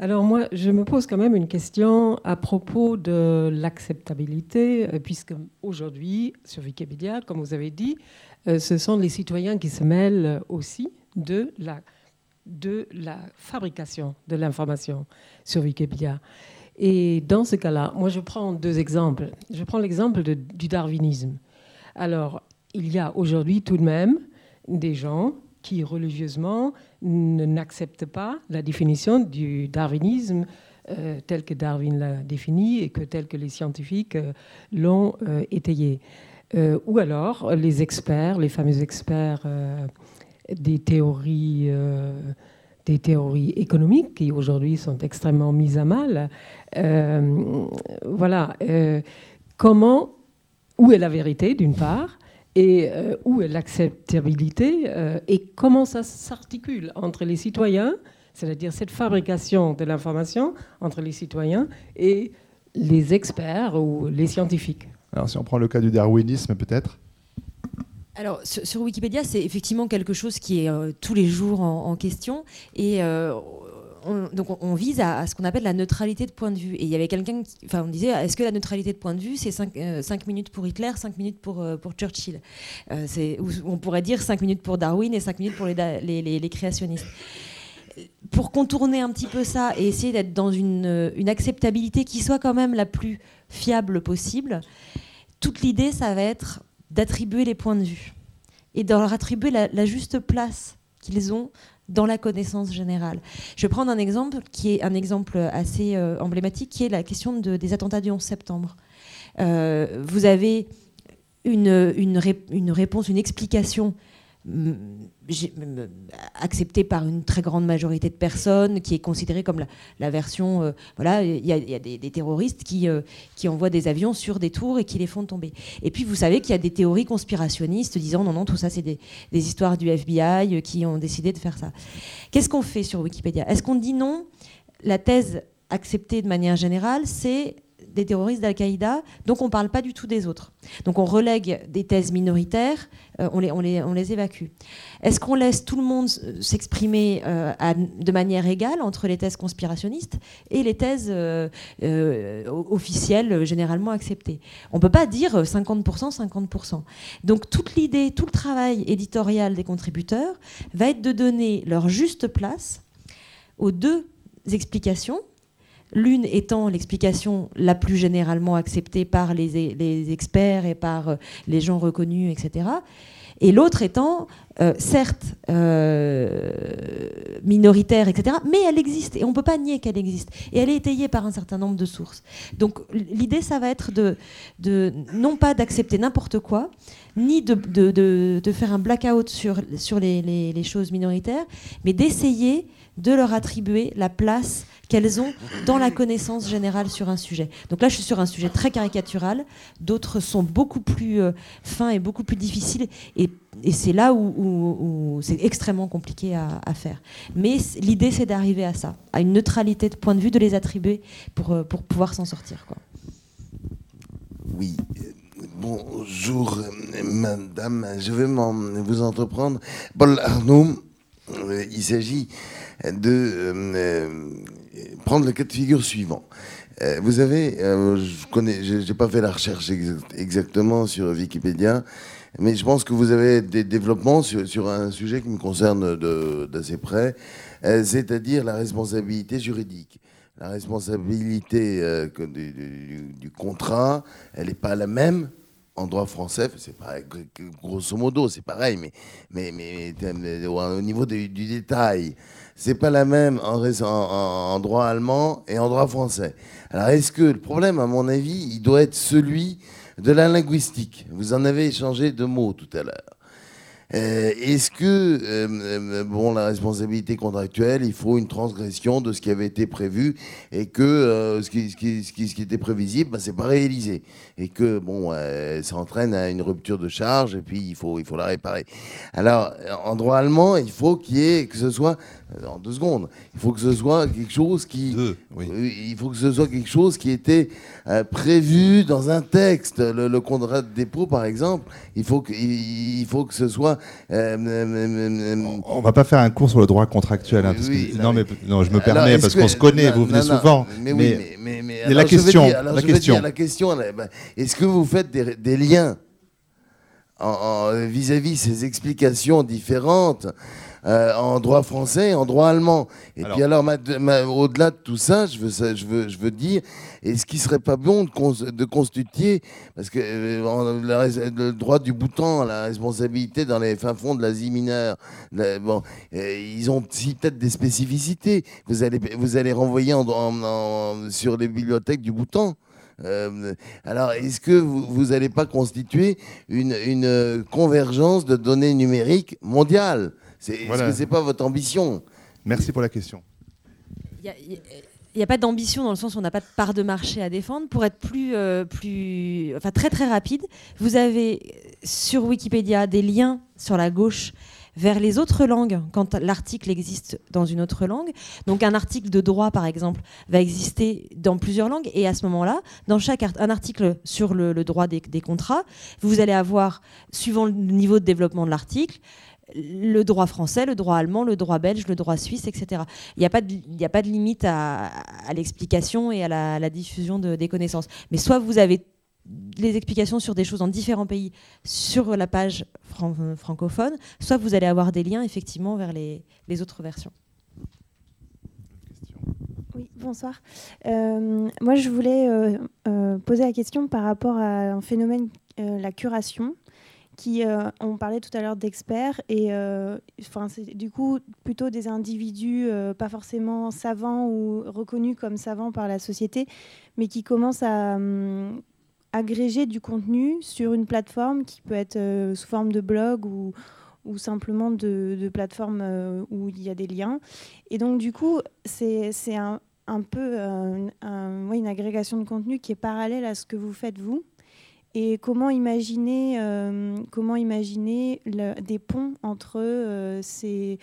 Alors moi, je me pose quand même une question à propos de l'acceptabilité, puisque aujourd'hui, sur Wikipédia, comme vous avez dit, ce sont les citoyens qui se mêlent aussi de la de la fabrication de l'information sur Wikipédia. Et dans ce cas-là, moi je prends deux exemples. Je prends l'exemple du darwinisme. Alors, il y a aujourd'hui tout de même des gens qui religieusement n'acceptent pas la définition du darwinisme euh, tel que Darwin l'a défini et que tel que les scientifiques euh, l'ont euh, étayé. ou alors les experts, les fameux experts des théories, euh, des théories économiques qui aujourd'hui sont extrêmement mises à mal. Euh, voilà. Euh, comment, où est la vérité d'une part et où est l'acceptabilité et comment ça s'articule entre les citoyens, c'est-à-dire cette fabrication de l'information entre les citoyens et les experts ou les scientifiques. Alors si on prend le cas du darwinisme peut-être? Alors, sur, Wikipédia, c'est effectivement quelque chose qui est euh, tous les jours en, question. Et euh, on, donc, on, vise à, ce qu'on appelle la neutralité de point de vue. Et il y avait quelqu'un qui. Enfin, on disait est-ce que la neutralité de point de vue, c'est 5, euh, minutes pour Hitler, 5 minutes pour, pour Churchill On pourrait dire 5 minutes pour Darwin et 5 minutes pour les, créationnistes pour contourner un petit peu ça et essayer d'être dans une, une, acceptabilité qui soit quand même la plus fiable possible, toute l'idée, ça va être d'attribuer les points de vue et de leur attribuer la, juste place qu'ils ont dans la connaissance générale. Je vais prendre un exemple qui est un exemple assez euh, emblématique, qui est la question de, des attentats du 11 septembre. Euh, vous avez une, une, réponse, une explication accepté par une très grande majorité de personnes, qui est considérée comme la, version. Euh, voilà, il y a, des, terroristes qui, euh, qui envoient des avions sur des tours et qui les font tomber. Et puis vous savez qu'il y a des théories conspirationnistes disant non, non, tout ça c'est des, histoires du FBI euh, qui ont décidé de faire ça. Qu'est-ce qu'on fait sur Wikipédia? Est-ce qu'on dit non? La thèse acceptée de manière générale, c'est des terroristes d'Al-Qaïda, donc on ne parle pas du tout des autres. Donc on relègue des thèses minoritaires, euh, on, les, évacue. Est-ce qu'on laisse tout le monde s'exprimer euh, de manière égale entre les thèses conspirationnistes et les thèses euh, officielles généralement acceptées? On ne peut pas dire 50%, 50%. Donc toute l'idée, tout le travail éditorial des contributeurs va être de donner leur juste place aux deux explications L'une étant l'explication la plus généralement acceptée par les, experts et par euh, les gens reconnus, etc. Et l'autre étant, euh, certes, euh, minoritaire, etc., mais elle existe et on ne peut pas nier qu'elle existe. Et elle est étayée par un certain nombre de sources. Donc l'idée, ça va être de, non pas d'accepter n'importe quoi, ni de, faire un blackout sur, sur les choses minoritaires, mais d'essayer de leur attribuer la place qu'elles ont dans la connaissance générale sur un sujet. Donc là, je suis sur un sujet très caricatural, d'autres sont beaucoup plus euh, fins et beaucoup plus difficiles, et, c'est là où, c'est extrêmement compliqué à, faire. Mais l'idée, c'est d'arriver à ça, à une neutralité de point de vue, de les attribuer pour, euh, pouvoir s'en sortir. Oui. Bonjour, madame. Je vais vous entreprendre. Paul Arnaud, euh, il s'agit de prendre le cas de figure suivant. Euh, vous avez, euh, je j'ai pas fait la recherche exactement sur Wikipédia, mais je pense que vous avez des développements sur, un sujet qui me concerne d'assez près, euh, c'est-à-dire la responsabilité juridique. La responsabilité du, contrat, elle n'est pas la même en droit français, c'est grosso modo, c'est pareil, mais, au niveau du, détail, c'est pas la même en, droit allemand et en droit français. Alors, est-ce que le problème, à mon avis, il doit être celui de la linguistique? Vous en avez échangé deux mots tout à l'heure. Euh, Est-ce que, euh, euh, bon, la responsabilité contractuelle, il faut une transgression de ce qui avait été prévu et que ce, qui, était prévisible, bah, c'est pas réalisé et que bon, ça entraîne à une rupture de charge et puis il faut, il faut la réparer. Alors, en droit allemand, il faut qu'il ait que ce soit en deux secondes, il faut que ce soit quelque chose qui, Deux, oui. euh, il faut que ce soit quelque chose qui était euh, prévu dans un texte. Le, le contrat de dépôt, par exemple, il faut que, il, il faut que ce soit. euh, euh, euh, On va pas faire un cours sur le droit contractuel. hein, parce que- Oui, non, non, mais, non, je me Alors, permets parce qu'on se connaît, non, vous venez non, souvent. Mais, mais- oui, mais, mais, alors, la question, dire- alors, la question. dire la question, ben, est-ce que vous faites des, des liens en- en- vis-à-vis ces explications différentes euh, en droit français et en droit allemand Et Alors- puis alors, ma- ma- au-delà de tout ça, je veux, ça- je veux, je veux dire, est-ce qu'il serait pas bon de, cons- de constituer, parce que euh, la le droit du bouton, la responsabilité dans les fins fonds de l'Asie mineure, la- bon, euh, ils ont aussi peut-être des spécificités. Vous allez, vous allez renvoyer en- en- en- sur les bibliothèques du bouton. Euh, alors, est-ce que vous n'allez pas constituer une, une, euh, convergence de données numériques mondiales? C'est, Est-ce que c'est pas votre ambition Merci pour la question. Il n'y a, pas d'ambition dans le sens où on n'a pas de part de marché à défendre. Pour être plus, euh, plus, enfin très très rapide, vous avez sur Wikipédia des liens sur la gauche vers les autres langues quand l'article existe dans une autre langue. Donc un article de droit, par exemple, va exister dans plusieurs langues. Et à ce moment-là, dans chaque art- un article sur le, le droit des, des contrats, vous allez avoir, suivant le niveau de développement de l'article, le droit français, le droit allemand, le droit belge, le droit suisse, etc. Il n'y a, pas de- limite à, l'explication et à la, diffusion de- des connaissances. Mais soit vous avez les explications sur des choses dans différents pays sur la page fran- francophone, soit vous allez avoir des liens effectivement vers les, autres versions. Oui, bonsoir. Euh, moi, je voulais euh, euh, poser la question par rapport à un phénomène, la curation, qui, euh, on parlait tout à l'heure d'experts, et euh, enfin, du coup plutôt des individus euh, pas forcément savants ou reconnus comme savants par la société, mais qui commencent à hum, agréger du contenu sur une plateforme qui peut être euh, sous forme de blog ou, simplement de, plateforme où il y a des liens. Et donc, du coup, c'est un, peu une agrégation de contenu qui est parallèle à ce que vous faites, vous. Et comment imaginer, euh, comment imaginer des ponts entre euh, ces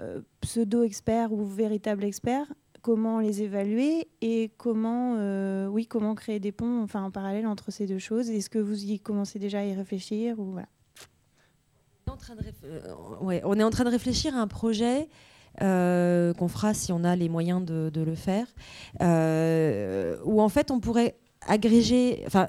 euh, pseudo-experts ou véritables experts? Comment les évaluer et comment, oui, comment créer des ponts, enfin, en parallèle entre ces deux choses? Est-ce que vous y commencez déjà à y réfléchir ou voilà? On est en train de, réfléchir à un projet qu'on fera si on a les moyens de, le faire, où en fait on pourrait agréger, enfin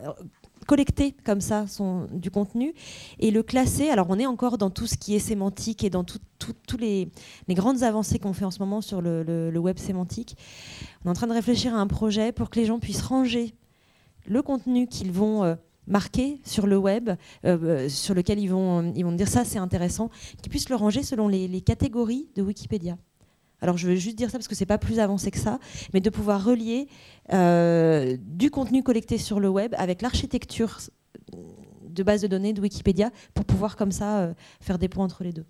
collecter comme ça son, du contenu et le classer. Alors on est encore dans tout ce qui est sémantique et dans tous les, les grandes avancées qu'on fait en ce moment sur le, web sémantique. On est en train de réfléchir à un projet pour que les gens puissent ranger le contenu qu'ils vont euh, marquer sur le web, euh, euh, sur lequel ils vont, dire ça c'est intéressant, qu'ils puissent le ranger selon les catégories de Wikipédia. Alors je veux juste dire ça parce que c'est pas plus avancé que ça, mais de pouvoir relier euh, du contenu collecté sur le web avec l'architecture de base de données de Wikipédia pour pouvoir comme ça euh, faire des points entre les deux.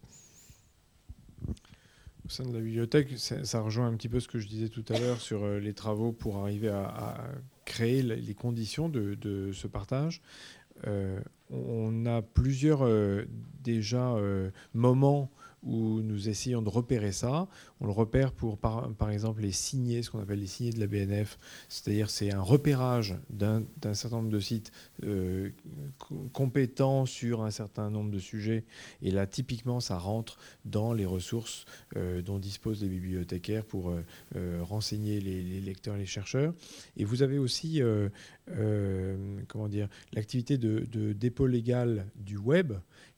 Au sein de la bibliothèque, ça, rejoint un petit peu ce que je disais tout à l'heure sur euh, les travaux pour arriver à, créer les conditions de, ce partage. On a plusieurs déjà moments où nous essayons de repérer ça. On le repère pour, par, exemple, les signés, ce qu'on appelle les signés de la BNF, c'est-à-dire c'est un repérage d'un certain nombre de sites euh, co- compétents sur un certain nombre de sujets. Et là, typiquement, ça rentre dans les ressources euh, dont disposent les bibliothécaires pour euh, renseigner les, les lecteurs les chercheurs. Et vous avez aussi comment dire, l'activité de dépôt légal du web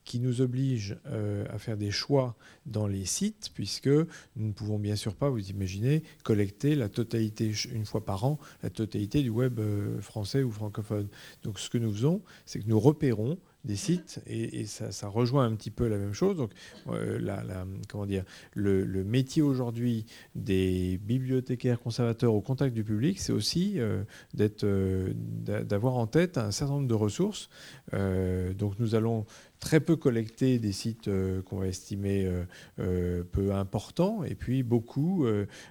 qui nous oblige euh, à faire des choix dans les sites, puisque nous ne pouvons bien sûr pas, vous imaginez, collecter la totalité, une fois par an, la totalité du web euh, français ou francophone. Donc ce que nous faisons, c'est que nous repérons des sites, et, ça, rejoint un petit peu la même chose. Donc, euh, la- comment dire, le, métier aujourd'hui des bibliothécaires conservateurs au contact du public, c'est aussi d'être, d'a- d'avoir en tête un certain nombre de ressources. Euh, donc, nous allons très peu collecté des sites qu'on va estimer peu importants, et puis beaucoup.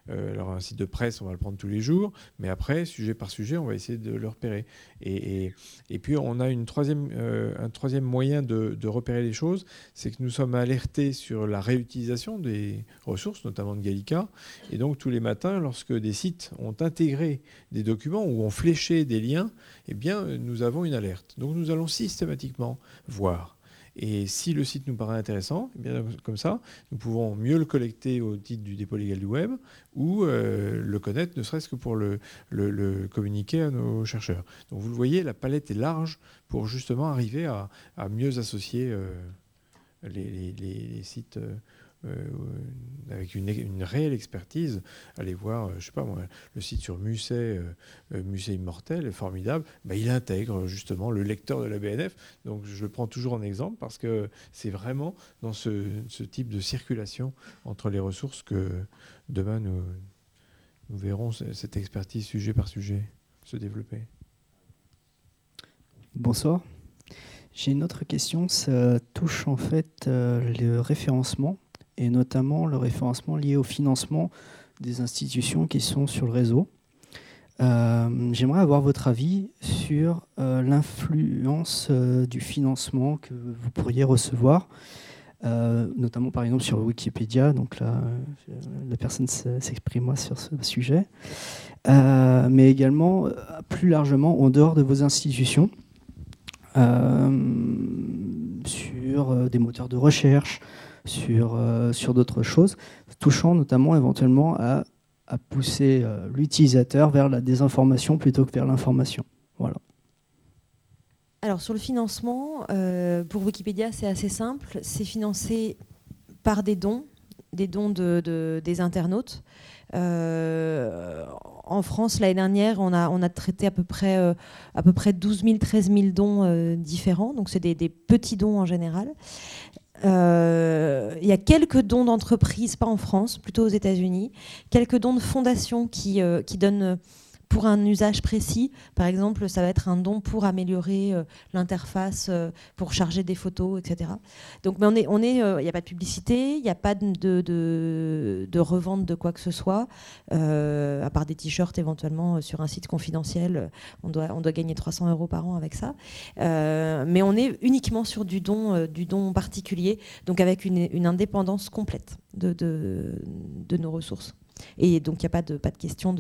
alors un site de presse, on va le prendre tous les jours, mais après, sujet par sujet, on va essayer de le repérer. Et, puis on a une troisième, un troisième moyen de, de repérer les choses, c'est que nous sommes alertés sur la réutilisation des ressources, notamment de Gallica, et donc tous les matins, lorsque des sites ont intégré des documents ou ont fléché des liens, eh bien, nous avons une alerte. Donc nous allons systématiquement voir. Et si le site nous paraît intéressant, eh comme ça, nous pouvons mieux le collecter au titre du dépôt légal du web ou euh, le connaître, ne serait-ce que pour le, communiquer à nos chercheurs. Donc vous le voyez, la palette est large pour justement arriver à, mieux associer euh, les, sites. Euh, avec une, réelle expertise, allez voir, euh, je sais pas moi, le site sur Musée, euh, Musée Immortel formidable. Bah, il intègre justement le lecteur de la BNF. Donc je le prends toujours en exemple parce que c'est vraiment dans ce, type de circulation entre les ressources que demain nous, nous verrons cette expertise sujet par sujet se développer. Bonsoir. J'ai une autre question, ça touche en fait le référencement et notamment le référencement lié au financement des institutions qui sont sur le réseau. Euh, j'aimerais avoir votre avis sur euh, l'influence euh, du financement que vous pourriez recevoir, notamment par exemple sur Wikipédia. Donc là, la personne s'exprime sur ce sujet, mais également plus largement en dehors de vos institutions, sur des moteurs de recherche, sur, euh, sur d'autres choses, touchant notamment éventuellement à, à pousser euh, l'utilisateur vers la désinformation plutôt que vers l'information. Voilà. Alors sur le financement, euh, pour Wikipédia, c'est assez simple. C'est financé par des dons, des dons de, des internautes. en France, l'année dernière, on a, on a traité à peu près, à peu près 12 000, 13 000 dons différents. Donc, c'est des, des, petits dons en général. Euh, il y a quelques dons d'entreprises, pas en France, plutôt aux États-Unis, quelques dons de fondations qui, euh, qui donnent pour un usage précis. Par exemple, ça va être un don pour améliorer euh, l'interface, euh, pour charger des photos, etc. Donc, mais on est, est, il euh, n'y a pas de publicité, il n'y a pas de, revente de quoi que ce soit, à part des t-shirts éventuellement sur un site confidentiel. On doit, on doit gagner 300 euros par an avec ça. mais on est uniquement sur du don, du don particulier, donc avec une, indépendance complète de nos ressources. Et donc, il n'y a pas de, pas de question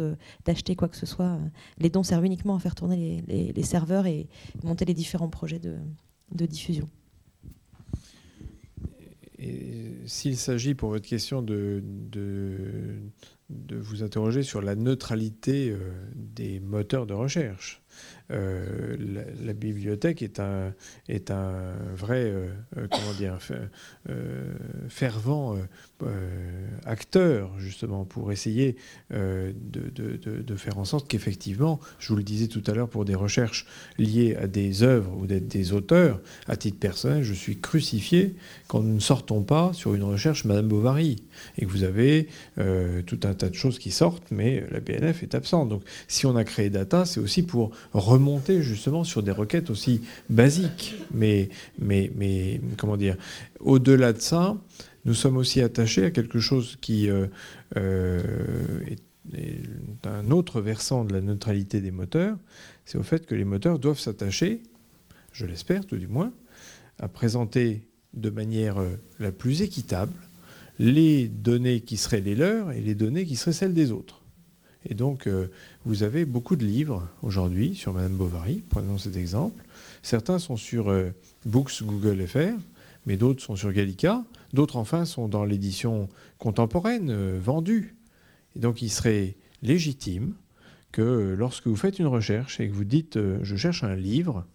d'acheter quoi que ce soit. Les dons servent uniquement à faire tourner les, serveurs et monter les différents projets de, diffusion. S'il s'agit pour votre question de, de, vous interroger sur la neutralité euh, des moteurs de recherche, euh, la, bibliothèque est un, est un vrai euh, comment dire, fervent acteur justement pour essayer de, de, faire en sorte qu'effectivement, je vous le disais tout à l'heure, pour des recherches liées à des œuvres ou d'être des auteurs, à titre personnel, je suis crucifié quand nous ne sortons pas sur une recherche Madame Bovary et que vous avez tout un tas de choses qui sortent, mais la BNF est absente. Donc si on a créé Data, c'est aussi pour remonter justement sur des requêtes aussi basiques. Mais, mais, mais comment dire, au-delà de ça, nous sommes aussi attachés à quelque chose qui euh, euh, est, un autre versant de la neutralité des moteurs, c'est au fait que les moteurs doivent s'attacher, je l'espère tout du moins, à présenter de manière euh, la plus équitable les données qui seraient les leurs et les données qui seraient celles des autres. Et donc, vous avez beaucoup de livres aujourd'hui sur Madame Bovary, prenons cet exemple. Certains sont sur Books Google FR, mais d'autres sont sur Gallica. D'autres, enfin, sont dans l'édition contemporaine, euh, vendue. Et donc, il serait légitime que lorsque vous faites une recherche et que vous dites je cherche un livre,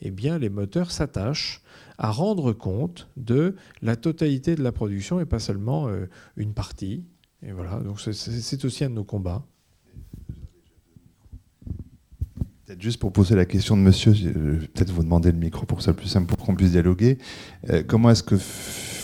eh bien, les moteurs s'attachent à rendre compte de la totalité de la production et pas seulement une partie. Et voilà, donc c'est aussi un de nos combats. Peut-être juste pour poser la question de monsieur, peut-être vous demander le micro pour que ce soit plus simple pour qu'on puisse dialoguer. Euh, comment est-ce que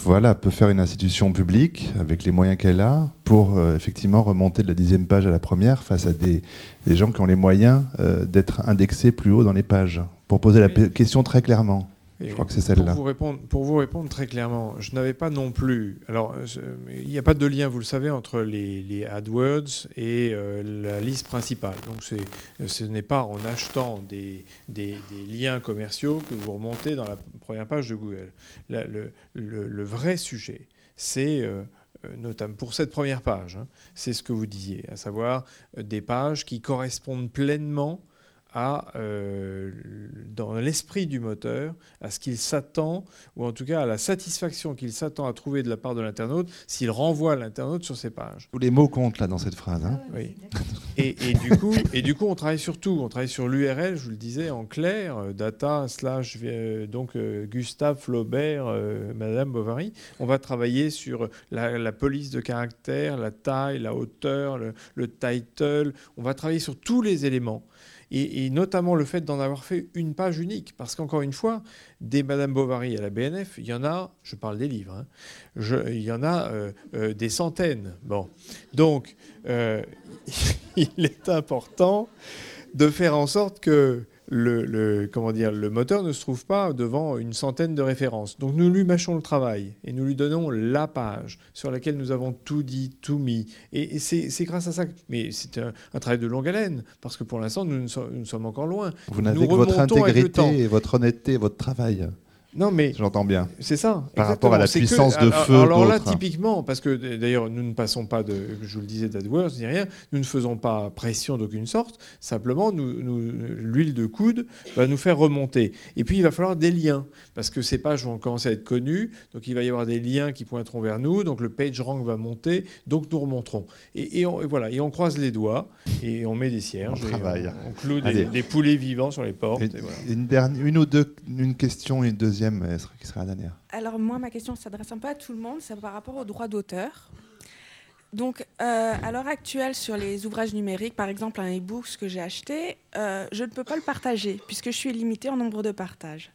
voilà, peut faire une institution publique, avec les moyens qu'elle a, pour euh, effectivement remonter de la dixième page à la première face à des, gens qui ont les moyens euh, d'être indexés plus haut dans les pages Pour poser la question très clairement. Je crois que c'est celle-là. Pour vous, répondre, pour vous répondre très clairement, je n'avais pas non plus. Alors, il n'y a pas de lien, vous le savez, entre les, AdWords et euh, la liste principale. Donc, ce n'est pas en achetant des, des, liens commerciaux que vous remontez dans la première page de Google. le, le, vrai sujet, c'est. Euh, notamment pour cette première page, hein, c'est ce que vous disiez, à savoir euh, des pages qui correspondent pleinement à, euh, dans l'esprit du moteur, à ce qu'il s'attend, ou en tout cas à la satisfaction qu'il s'attend à trouver de la part de l'internaute s'il renvoie l'internaute sur ces pages. Tous les mots comptent là dans cette phrase. Hein. oui. Et, du coup, et du coup, on travaille sur tout. On travaille sur l'URL, je vous le disais, en clair, euh, data slash euh, donc Gustave Flaubert, Madame Bovary. On va travailler sur la, police de caractère, la taille, la hauteur, le title. On va travailler sur tous les éléments et, notamment le fait d'en avoir fait une page unique. Parce qu'encore une fois, des Madame Bovary à la BNF, il y en a, je parle des livres, hein, il y en a euh, euh, des centaines. Bon. Donc, euh, il est important de faire en sorte que le, comment dire, le moteur ne se trouve pas devant une centaine de références. Donc nous lui mâchons le travail et nous lui donnons la page sur laquelle nous avons tout dit, tout mis. Et, c'est grâce à ça. Mais c'est un, travail de longue haleine, parce que pour l'instant, nous, nous, sommes encore loin. Vous n'avez que votre intégrité, votre honnêteté, votre travail. Non, mais j'entends bien. C'est ça. Par rapport à la puissance de feu. Alors là, typiquement, parce que d'ailleurs, nous ne passons pas de, je vous le disais, d'AdWords ni rien. Nous ne faisons pas pression d'aucune sorte. Simplement, nous, l'huile de coude va nous faire remonter. Et puis, il va falloir des liens, parce que ces pages vont commencer à être connues. Donc, il va y avoir des liens qui pointeront vers nous. Donc, le page rank va monter. Donc, nous remonterons. Et, voilà. Et on croise les doigts et on met des cierges. On travaille. On, cloue des, poulets vivants sur les portes. une, dernière, une ou deux, une question et une deuxième dernière Alors moi, ma question s'adresse un peu à tout le monde, c'est par rapport au droit d'auteur. Donc, euh, à l'heure actuelle, sur les ouvrages numériques, par exemple un e-book que j'ai acheté, euh, je ne peux pas le partager puisque je suis limité en nombre de partages.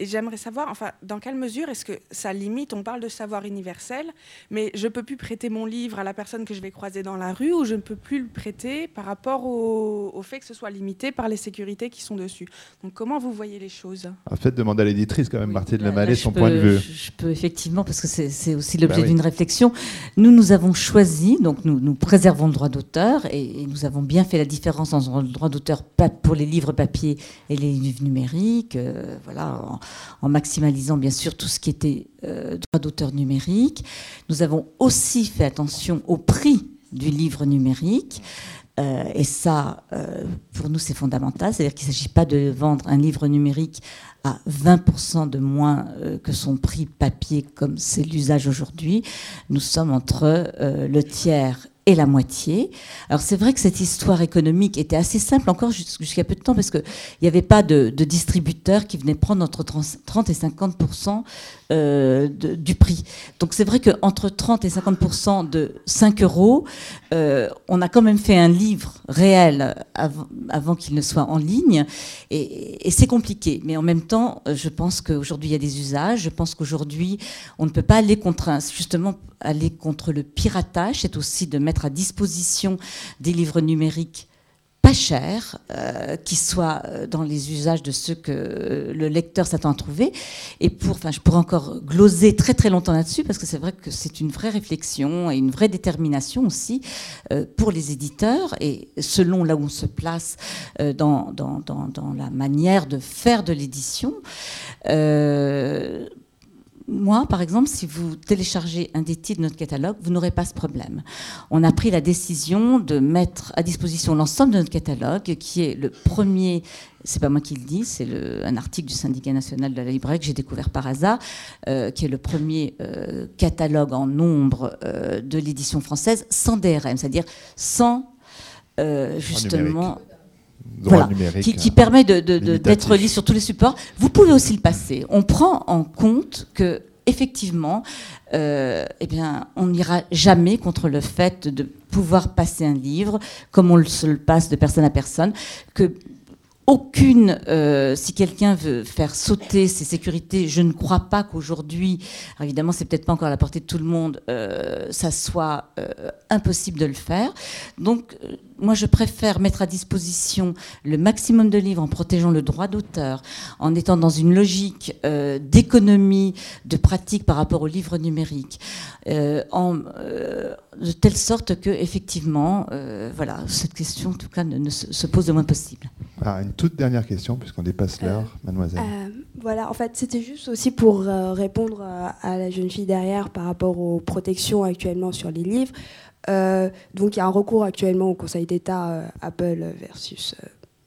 Et j'aimerais savoir, enfin, dans quelle mesure est-ce que ça limite On parle de savoir universel, mais je ne peux plus prêter mon livre à la personne que je vais croiser dans la rue ou je ne peux plus le prêter par rapport au, fait que ce soit limité par les sécurités qui sont dessus. Donc, comment vous voyez les choses? En fait, demander à l'éditrice, quand même, Martine Lamallet, son point de vue. Je peux effectivement, parce que c'est aussi l'objet bah d'une réflexion. Nous, nous avons choisi, donc nous, nous préservons le droit d'auteur et, nous avons bien fait la différence entre le droit d'auteur pour les livres papier et les livres numériques. Euh, voilà en maximalisant bien sûr tout ce qui était euh, droit d'auteur numérique. Nous avons aussi fait attention au prix du livre numérique. Euh, et ça, euh, pour nous, c'est fondamental. C'est-à-dire qu'il ne s'agit pas de vendre un livre numérique à 20% de moins que son prix papier, comme c'est l'usage aujourd'hui. Nous sommes entre le tiers et la moitié. Alors c'est vrai que cette histoire économique était assez simple encore jusqu'à peu de temps parce qu'il n'y avait pas de, de distributeurs qui venaient prendre entre 30 et 50% euh, du prix. Donc c'est vrai qu'entre 30 et 50% de 5 euros, euh, on a quand même fait un livre réel avant, qu'il ne soit en ligne. Et, c'est compliqué. Mais en même temps, je pense qu'aujourd'hui, il y a des usages. Je pense qu'aujourd'hui, on ne peut pas aller contre, justement, aller contre le piratage. C'est aussi de à disposition des livres numériques pas cher, euh, qui soit euh, dans les usages de ceux que le lecteur s'attend à trouver. Et pour, enfin, je pourrais encore gloser très très longtemps là-dessus parce que c'est vrai que c'est une vraie réflexion et une vraie détermination aussi euh, pour les éditeurs et selon là où on se place dans, dans, dans, dans, la manière de faire de l'édition moi, par exemple, si vous téléchargez un des titres de notre catalogue, vous n'aurez pas ce problème. On a pris la décision de mettre à disposition l'ensemble de notre catalogue, qui est le premier, c'est pas moi qui le dis, c'est un article du syndicat national de la librairie que j'ai découvert par hasard, euh, qui est le premier euh, catalogue en nombre euh, de l'édition française sans DRM, c'est-à-dire sans justement voilà, qui, qui, permet d'être lu sur tous les supports. Vous pouvez aussi le passer. On prend en compte que effectivement, euh, eh bien, on n'ira jamais contre le fait de pouvoir passer un livre comme on se le passe de personne à personne, que aucune, euh, si quelqu'un veut faire sauter ces sécurités, je ne crois pas qu'aujourd'hui, évidemment, c'est peut-être pas encore à la portée de tout le monde, euh, ça soit euh, impossible de le faire. Donc, moi, je préfère mettre à disposition le maximum de livres en protégeant le droit d'auteur, en étant dans une logique d'économie, de pratique par rapport aux livres numériques, de telle sorte que, effectivement, voilà, cette question, en tout cas, ne, se, pose le moins possible. Ah, toute dernière question, puisqu'on dépasse l'heure, euh, mademoiselle. Euh, voilà, en fait, c'était juste aussi pour euh, répondre à, la jeune fille derrière par rapport aux protections actuellement sur les livres. donc, il y a un recours actuellement au Conseil d'État Apple versus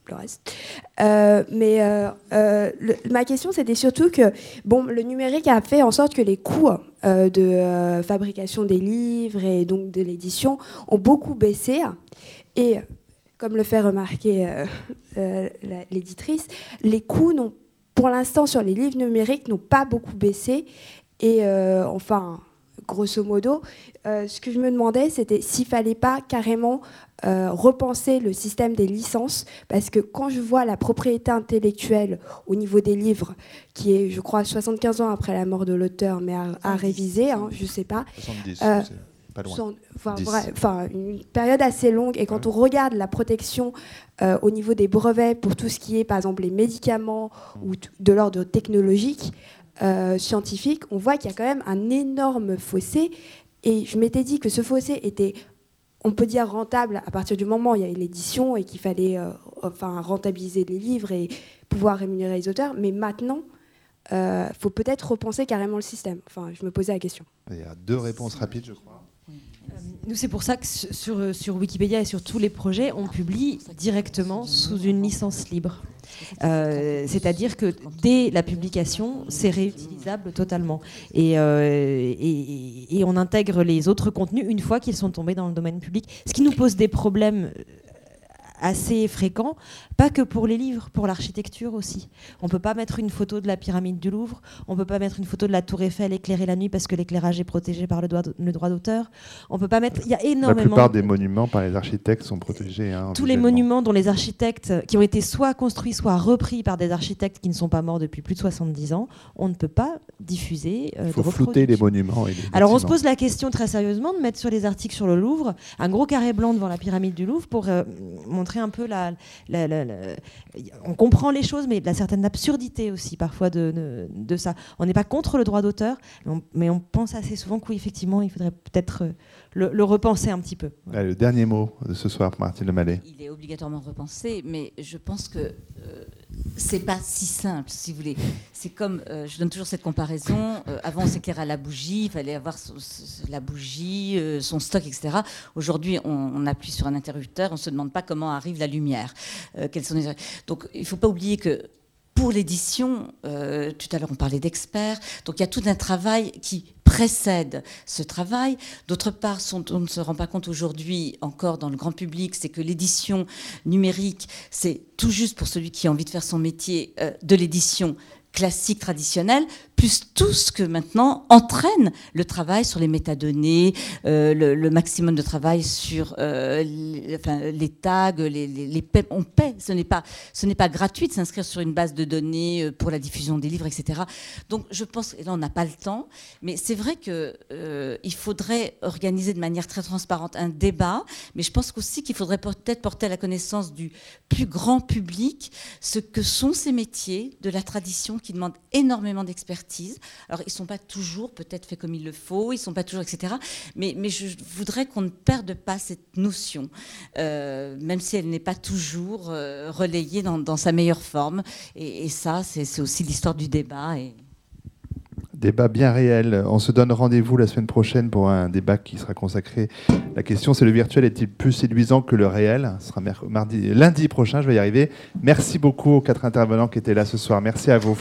le reste. mais ma question, c'était surtout que bon, le numérique a fait en sorte que les coûts de fabrication des livres et donc de l'édition ont beaucoup baissé. Et comme le fait remarquer euh, euh, l'éditrice, les coûts, pour l'instant, sur les livres numériques, n'ont pas beaucoup baissé. Et euh, enfin, grosso modo, ce que je me demandais, c'était s'il fallait pas carrément repenser le système des licences, parce que quand je vois la propriété intellectuelle au niveau des livres, qui est, je crois, 75 ans après la mort de l'auteur, mais à, réviser, hein, je ne sais pas. 70, enfin, une période assez longue. Et quand on regarde la protection euh, au niveau des brevets pour tout ce qui est, par exemple, les médicaments ou de l'ordre technologique, euh, scientifique, on voit qu'il y a quand même un énorme fossé. Et je m'étais dit que ce fossé était, on peut dire, rentable à partir du moment où il y avait l'édition et qu'il fallait euh, enfin, rentabiliser les livres et pouvoir rémunérer les auteurs. Mais maintenant, il faut peut-être repenser carrément le système. Enfin, je me posais la question. Il y a deux réponses rapides, je crois. Euh, nous, c'est pour ça que sur, euh, sur, Wikipédia et sur tous les projets, on publie directement sous une licence libre. Euh, c'est-à-dire que dès la publication, c'est réutilisable totalement. Et, et, et, on intègre les autres contenus une fois qu'ils sont tombés dans le domaine public. Ce qui nous pose des problèmes assez fréquent, pas que pour les livres, pour l'architecture aussi. On ne peut pas mettre une photo de la pyramide du Louvre, on ne peut pas mettre une photo de la tour Eiffel éclairée la nuit parce que l'éclairage est protégé par le droit, d'auteur. On peut pas mettre... Il y a énormément... La plupart des monuments par les architectes sont protégés. Hein, Tous les monuments dont les architectes, qui ont été soit construits, soit repris par des architectes qui ne sont pas morts depuis plus de 70 ans, on ne peut pas diffuser... Euh, Il faut flouter les monuments. Alors on se pose la question très sérieusement de mettre sur les articles sur le Louvre un gros carré blanc devant la pyramide du Louvre pour euh, montrer un peu la, on comprend les choses, mais la certaine absurdité aussi parfois de, de, ça. On n'est pas contre le droit d'auteur, mais, on, pense assez souvent qu'effectivement, il faudrait peut-être euh, le, repenser un petit peu. le dernier mot de ce soir, Martine Le Mallet. Il est obligatoirement repensé, mais je pense que euh, c'est pas si simple, si vous voulez. C'est comme, euh, je donne toujours cette comparaison. Euh, avant, on s'éclairait à la bougie, il fallait avoir la bougie, euh, son stock, etc. Aujourd'hui, on, appuie sur un interrupteur, on se demande pas comment arrive la lumière. Donc, il faut pas oublier que pour l'édition, tout à l'heure on parlait d'experts, donc il y a tout un travail qui précède ce travail. D'autre part, on ne se rend pas compte aujourd'hui encore dans le grand public, c'est que l'édition numérique, c'est tout juste pour celui qui a envie de faire son métier euh, de l'édition classique traditionnelle, plus tout ce que maintenant entraîne le travail sur les métadonnées, euh, le, maximum de travail sur euh, les, tags, les, les, on paie. Ce n'est pas, gratuit de s'inscrire sur une base de données euh, pour la diffusion des livres, etc. Donc je pense, et là on n'a pas le temps, mais c'est vrai qu'il faudrait organiser de manière très transparente un débat, mais je pense aussi qu'il faudrait peut-être porter à la connaissance du plus grand public ce que sont ces métiers de la tradition qui demandent énormément d'expertise alors, ils ne sont pas toujours peut-être faits comme il le faut, ils ne sont pas toujours, etc. Mais, je voudrais qu'on ne perde pas cette notion, euh, même si elle n'est pas toujours euh, relayée dans, sa meilleure forme. Et, ça, c'est aussi l'histoire du débat. Et... Débat bien réel. On se donne rendez-vous la semaine prochaine pour un débat qui sera consacré. La question, c'est le virtuel est-il plus séduisant que le réel? Ce sera lundi prochain, je vais y arriver. Merci beaucoup aux quatre intervenants qui étaient là ce soir. Merci à vous.